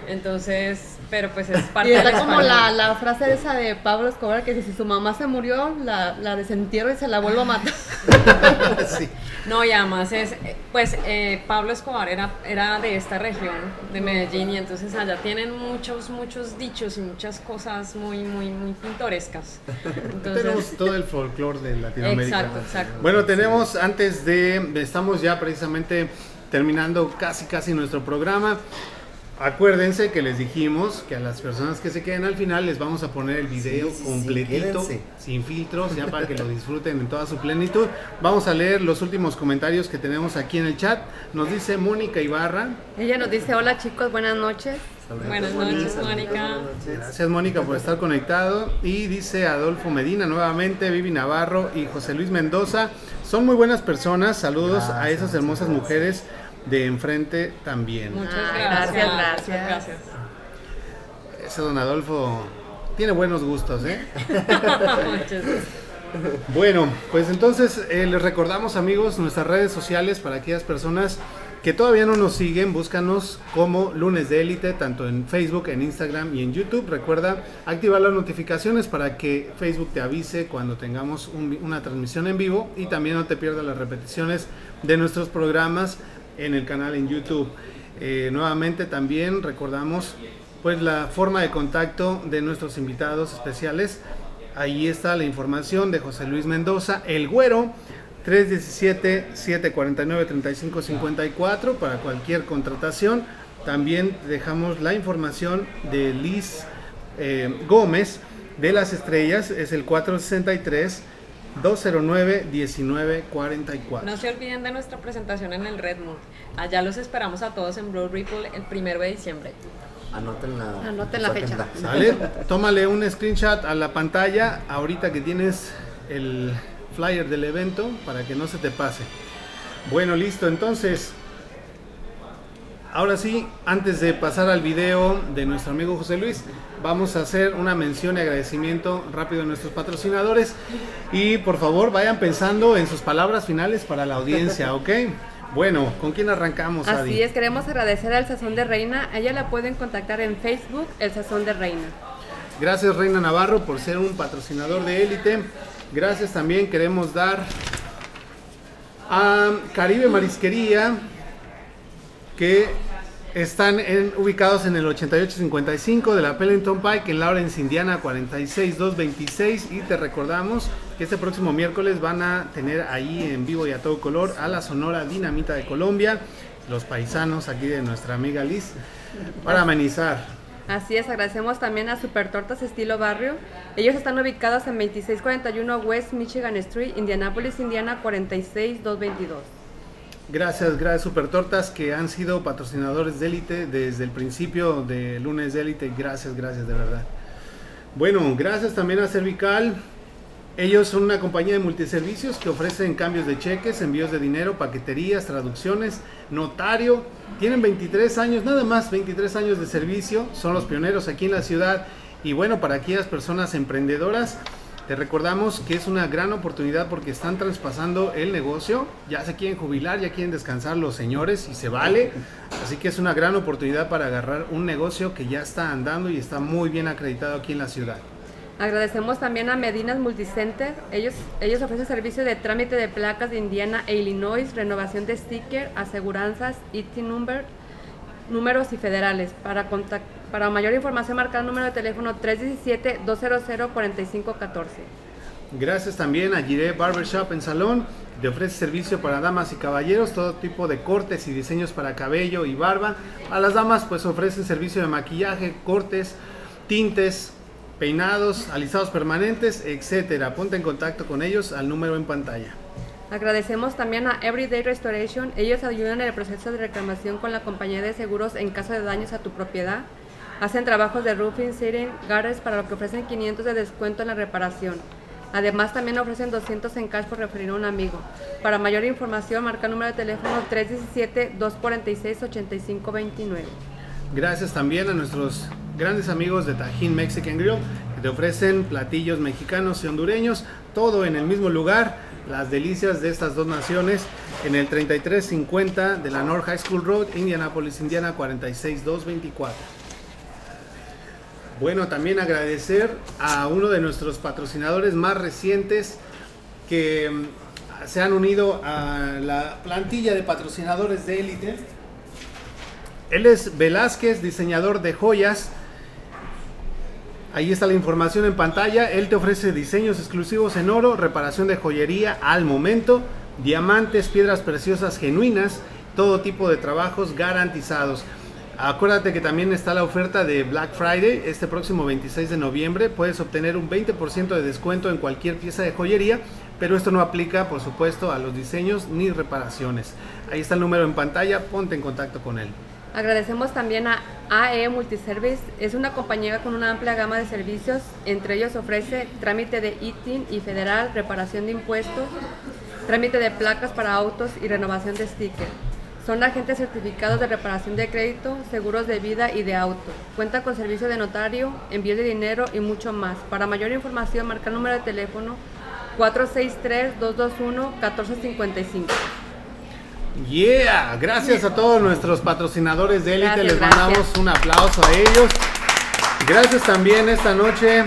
Entonces, pero pues es [laughs] parte Y del está como la, la frase esa de Pablo Escobar que dice, si su mamá se murió, la, la desentierro y se la vuelvo a matar. [laughs] Sí. No, y además es, pues eh, Pablo Escobar era, era de esta región, de Medellín, y entonces allá tienen muchos, muchos dichos y muchas cosas muy, muy, muy pintorescas. Tenemos Entonces, todo el folclore de Latinoamérica. exacto, exacto. Bueno, tenemos antes de, de- estamos ya precisamente terminando casi casi nuestro programa. Acuérdense que les dijimos que a las personas que se queden al final les vamos a poner el video Sí, sí, sí, completito, sin filtros, ya para que lo disfruten en toda su plenitud. Vamos a leer los últimos comentarios que tenemos aquí en el chat. Nos dice Mónica Ibarra. Ella nos dice, hola chicos, buenas noches. Saludos, Buenas noches, Mónica. Gracias Mónica por estar conectado. Y dice Adolfo Medina nuevamente, Vivi Navarro y José Luis Mendoza. Son muy buenas personas. Saludos a esas hermosas mujeres de enfrente también. Muchas gracias. gracias, gracias. gracias. Ese don Adolfo tiene buenos gustos, ¿eh? [laughs] Muchas gracias. Bueno, pues entonces eh, les recordamos amigos nuestras redes sociales para aquellas personas que todavía no nos siguen, búscanos como Lunes de Élite, tanto en Facebook, en Instagram y en YouTube. Recuerda activar las notificaciones para que Facebook te avise cuando tengamos una transmisión en vivo y también no te pierdas las repeticiones de nuestros programas en el canal en YouTube. Eh, nuevamente también recordamos pues la forma de contacto de nuestros invitados especiales. Ahí está la información de José Luis Mendoza, el güero, 317-749-3554 para cualquier contratación. También dejamos la información de Liz eh, Gómez de las Estrellas, es el 463 209 1944. No se olviden de nuestra presentación en el Redmond. Allá los esperamos a todos en Blue Ripple el primero de diciembre. Anoten la, Anoten la fecha. ¿Sale? Tómale un screenshot a la pantalla ahorita que tienes el flyer del evento para que no se te pase. Bueno, listo, entonces. Ahora sí, antes de pasar al video de nuestro amigo José Luis, vamos a hacer una mención y agradecimiento rápido a nuestros patrocinadores. Y por favor, vayan pensando en sus palabras finales para la audiencia, [laughs] ¿ok? Bueno, ¿con quién arrancamos, Adi? Así es, queremos agradecer al Sazón de Reina. A ella la pueden contactar en Facebook, El Sazón de Reina. Gracias Reina Navarro por ser un patrocinador de élite. Gracias también queremos dar a Caribe Marisquería que están ubicados en el 8855 de la Pellington Pike en Lawrence, Indiana 46226 y te recordamos que este próximo miércoles van a tener ahí en vivo y a todo color a la Sonora Dinamita de Colombia, los paisanos aquí de nuestra amiga Liz, para amenizar. Así es, agradecemos también a Super Tortas Estilo Barrio. Ellos están ubicados en 2641 West Michigan Street, Indianapolis, Indiana 46222. Gracias, gracias Super Tortas que han sido patrocinadores de élite desde el principio de lunes de élite. Gracias, gracias de verdad. Bueno, gracias también a Cervical. Ellos son una compañía de multiservicios que ofrecen cambios de cheques, envíos de dinero, paqueterías, traducciones, notario. Tienen 23 años, nada más 23 años de servicio. Son los pioneros aquí en la ciudad. Y bueno, para aquellas personas emprendedoras, te recordamos que es una gran oportunidad porque están traspasando el negocio. Ya se quieren jubilar, ya quieren descansar los señores y se vale. Así que es una gran oportunidad para agarrar un negocio que ya está andando y está muy bien acreditado aquí en la ciudad. Agradecemos también a Medinas Multicenter. Ellos, ellos ofrecen servicio de trámite de placas de Indiana e Illinois, renovación de sticker, aseguranzas, IT number, números y federales. Para, contac- para mayor información, marcar el número de teléfono 317-200-4514. Gracias también a Giré Barbershop en Salón, te ofrece servicio para damas y caballeros, todo tipo de cortes y diseños para cabello y barba. A las damas pues ofrecen servicio de maquillaje, cortes, tintes, peinados, alisados permanentes, etcétera. Ponte en contacto con ellos al número en pantalla. Agradecemos también a Everyday Restoration. Ellos ayudan en el proceso de reclamación con la compañía de seguros en caso de daños a tu propiedad. Hacen trabajos de roofing, siding, gutters para lo que ofrecen 500 de descuento en la reparación. Además también ofrecen 200 en cash por referir a un amigo. Para mayor información marca el número de teléfono 317-246-8529. Gracias también a nuestros grandes amigos de Tajín Mexican Grill, que te ofrecen platillos mexicanos y hondureños, todo en el mismo lugar, las delicias de estas dos naciones, en el 3350 de la North High School Road, Indianapolis, Indiana 46224. Bueno, también agradecer a uno de nuestros patrocinadores más recientes que mm, se han unido a la plantilla de patrocinadores de élite. Él es Velázquez, diseñador de joyas. Ahí está la información en pantalla. Él te ofrece diseños exclusivos en oro, reparación de joyería al momento, diamantes, piedras preciosas genuinas, todo tipo de trabajos garantizados. Acuérdate que también está la oferta de Black Friday este próximo 26 de noviembre. Puedes obtener un 20% de descuento en cualquier pieza de joyería, pero esto no aplica, por supuesto, a los diseños ni reparaciones. Ahí está el número en pantalla, ponte en contacto con él. Agradecemos también a AE Multiservice. Es una compañía con una amplia gama de servicios. Entre ellos ofrece trámite de ITIN y federal, reparación de impuestos, trámite de placas para autos y renovación de sticker. Son agentes certificados de reparación de crédito, seguros de vida y de auto. Cuenta con servicio de notario, envío de dinero y mucho más. Para mayor información, marca el número de teléfono 463-221-1455. Yeah, gracias a todos nuestros patrocinadores de élite, les gracias. mandamos un aplauso a ellos. Gracias también esta noche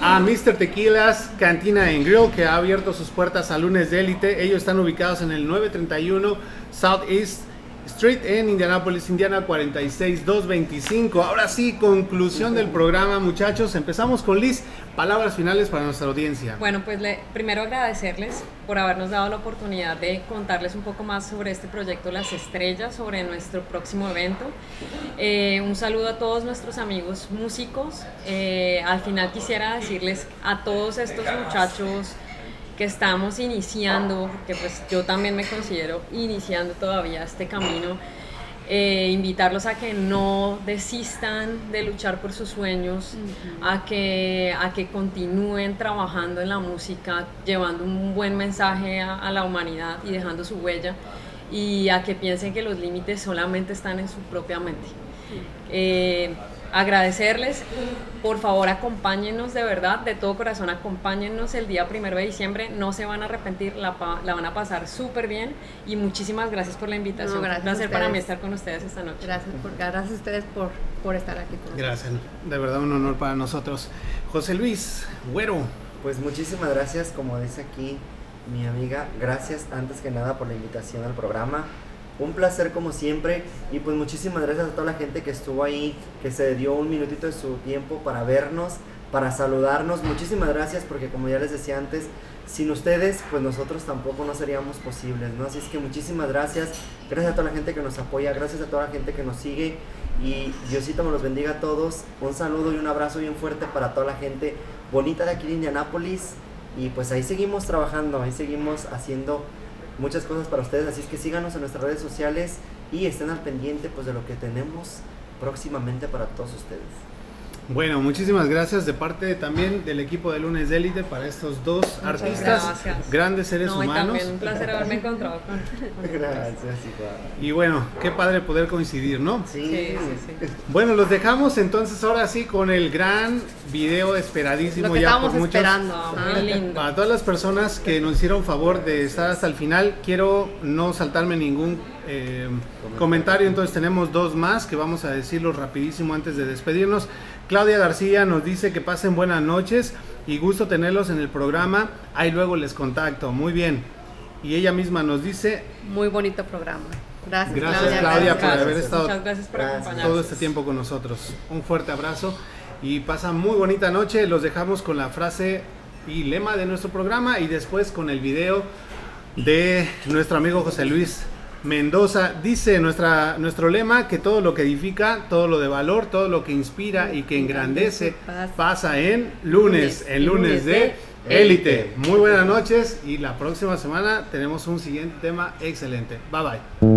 a Mr. Tequilas Cantina and Grill que ha abierto sus puertas a lunes de élite. Ellos están ubicados en el 931 Southeast Street en Indianapolis, Indiana 46225. Ahora sí, conclusión del programa, muchachos. Empezamos con Liz. Palabras finales para nuestra audiencia. Bueno, pues le- primero agradecerles por habernos dado la oportunidad de contarles un poco más sobre este proyecto Las Estrellas, sobre nuestro próximo evento. Eh, un saludo a todos nuestros amigos músicos. Eh, al final quisiera decirles a todos estos muchachos que estamos iniciando, porque pues yo también me considero iniciando todavía este camino, eh, invitarlos a que no desistan de luchar por sus sueños, a, que, a que continúen trabajando en la música, llevando un buen mensaje a, a la humanidad y dejando su huella, y a que piensen que los límites solamente están en su propia mente. Eh, agradecerles, por favor acompáñennos de verdad, de todo corazón, acompáñennos el día primero de diciembre, no se van a arrepentir, la, pa- la van a pasar súper bien y muchísimas gracias por la invitación. No, gracias Un placer para mí ustedes. estar con ustedes esta noche. Gracias, por, gracias a ustedes por, por estar aquí. con nosotros. Gracias, de verdad un honor para nosotros. José Luis, güero. Pues muchísimas gracias, como dice aquí mi amiga, gracias antes que nada por la invitación al programa. Un placer como siempre y pues muchísimas gracias a toda la gente que estuvo ahí, que se dio un minutito de su tiempo para vernos, para saludarnos. Muchísimas gracias porque como ya les decía antes, sin ustedes pues nosotros tampoco no seríamos posibles, ¿no? Así es que muchísimas gracias. Gracias a toda la gente que nos apoya, gracias a toda la gente que nos sigue y Diosito me los bendiga a todos. Un saludo y un abrazo bien fuerte para toda la gente bonita de aquí de Indianápolis. Y pues ahí seguimos trabajando, ahí seguimos haciendo muchas cosas para ustedes. Así es que síganos en nuestras redes sociales y estén al pendiente pues de lo que tenemos próximamente para todos ustedes. Bueno, muchísimas gracias de parte también del equipo de Lunes de Élite para estos dos Muchas artistas, gracias. grandes seres No, y humanos. también un placer haberme encontrado con, con Gracias, igual. Y bueno, qué padre poder coincidir, ¿no? Sí, Sí, sí, sí. Bueno, los dejamos entonces ahora sí con el gran video esperadísimo Lo que ya estábamos por muchos. esperando. Muy lindo. Para todas las personas que nos hicieron favor de estar hasta el final, quiero no saltarme ningún eh, comentario, entonces tenemos dos más que vamos a decirlo rapidísimo antes de despedirnos. Claudia García nos dice que pasen buenas noches y gusto tenerlos en el programa, ahí luego les contacto, muy bien. Y ella misma nos dice, Muy bonito programa. Gracias, Gracias, Claudia. Claudia, por gracias. haber estado Muchas gracias por Gracias. acompañarnos. todo este tiempo con nosotros. Un fuerte abrazo y pasa muy bonita noche. Los dejamos con la frase y lema de nuestro programa y después con el video de nuestro amigo José Luis Mendoza. Dice nuestra, nuestro lema que todo lo que edifica, todo lo de valor, todo lo que inspira y que engrandece pasa en lunes, en lunes de élite. Muy buenas noches y la próxima semana tenemos un siguiente tema excelente. Bye bye.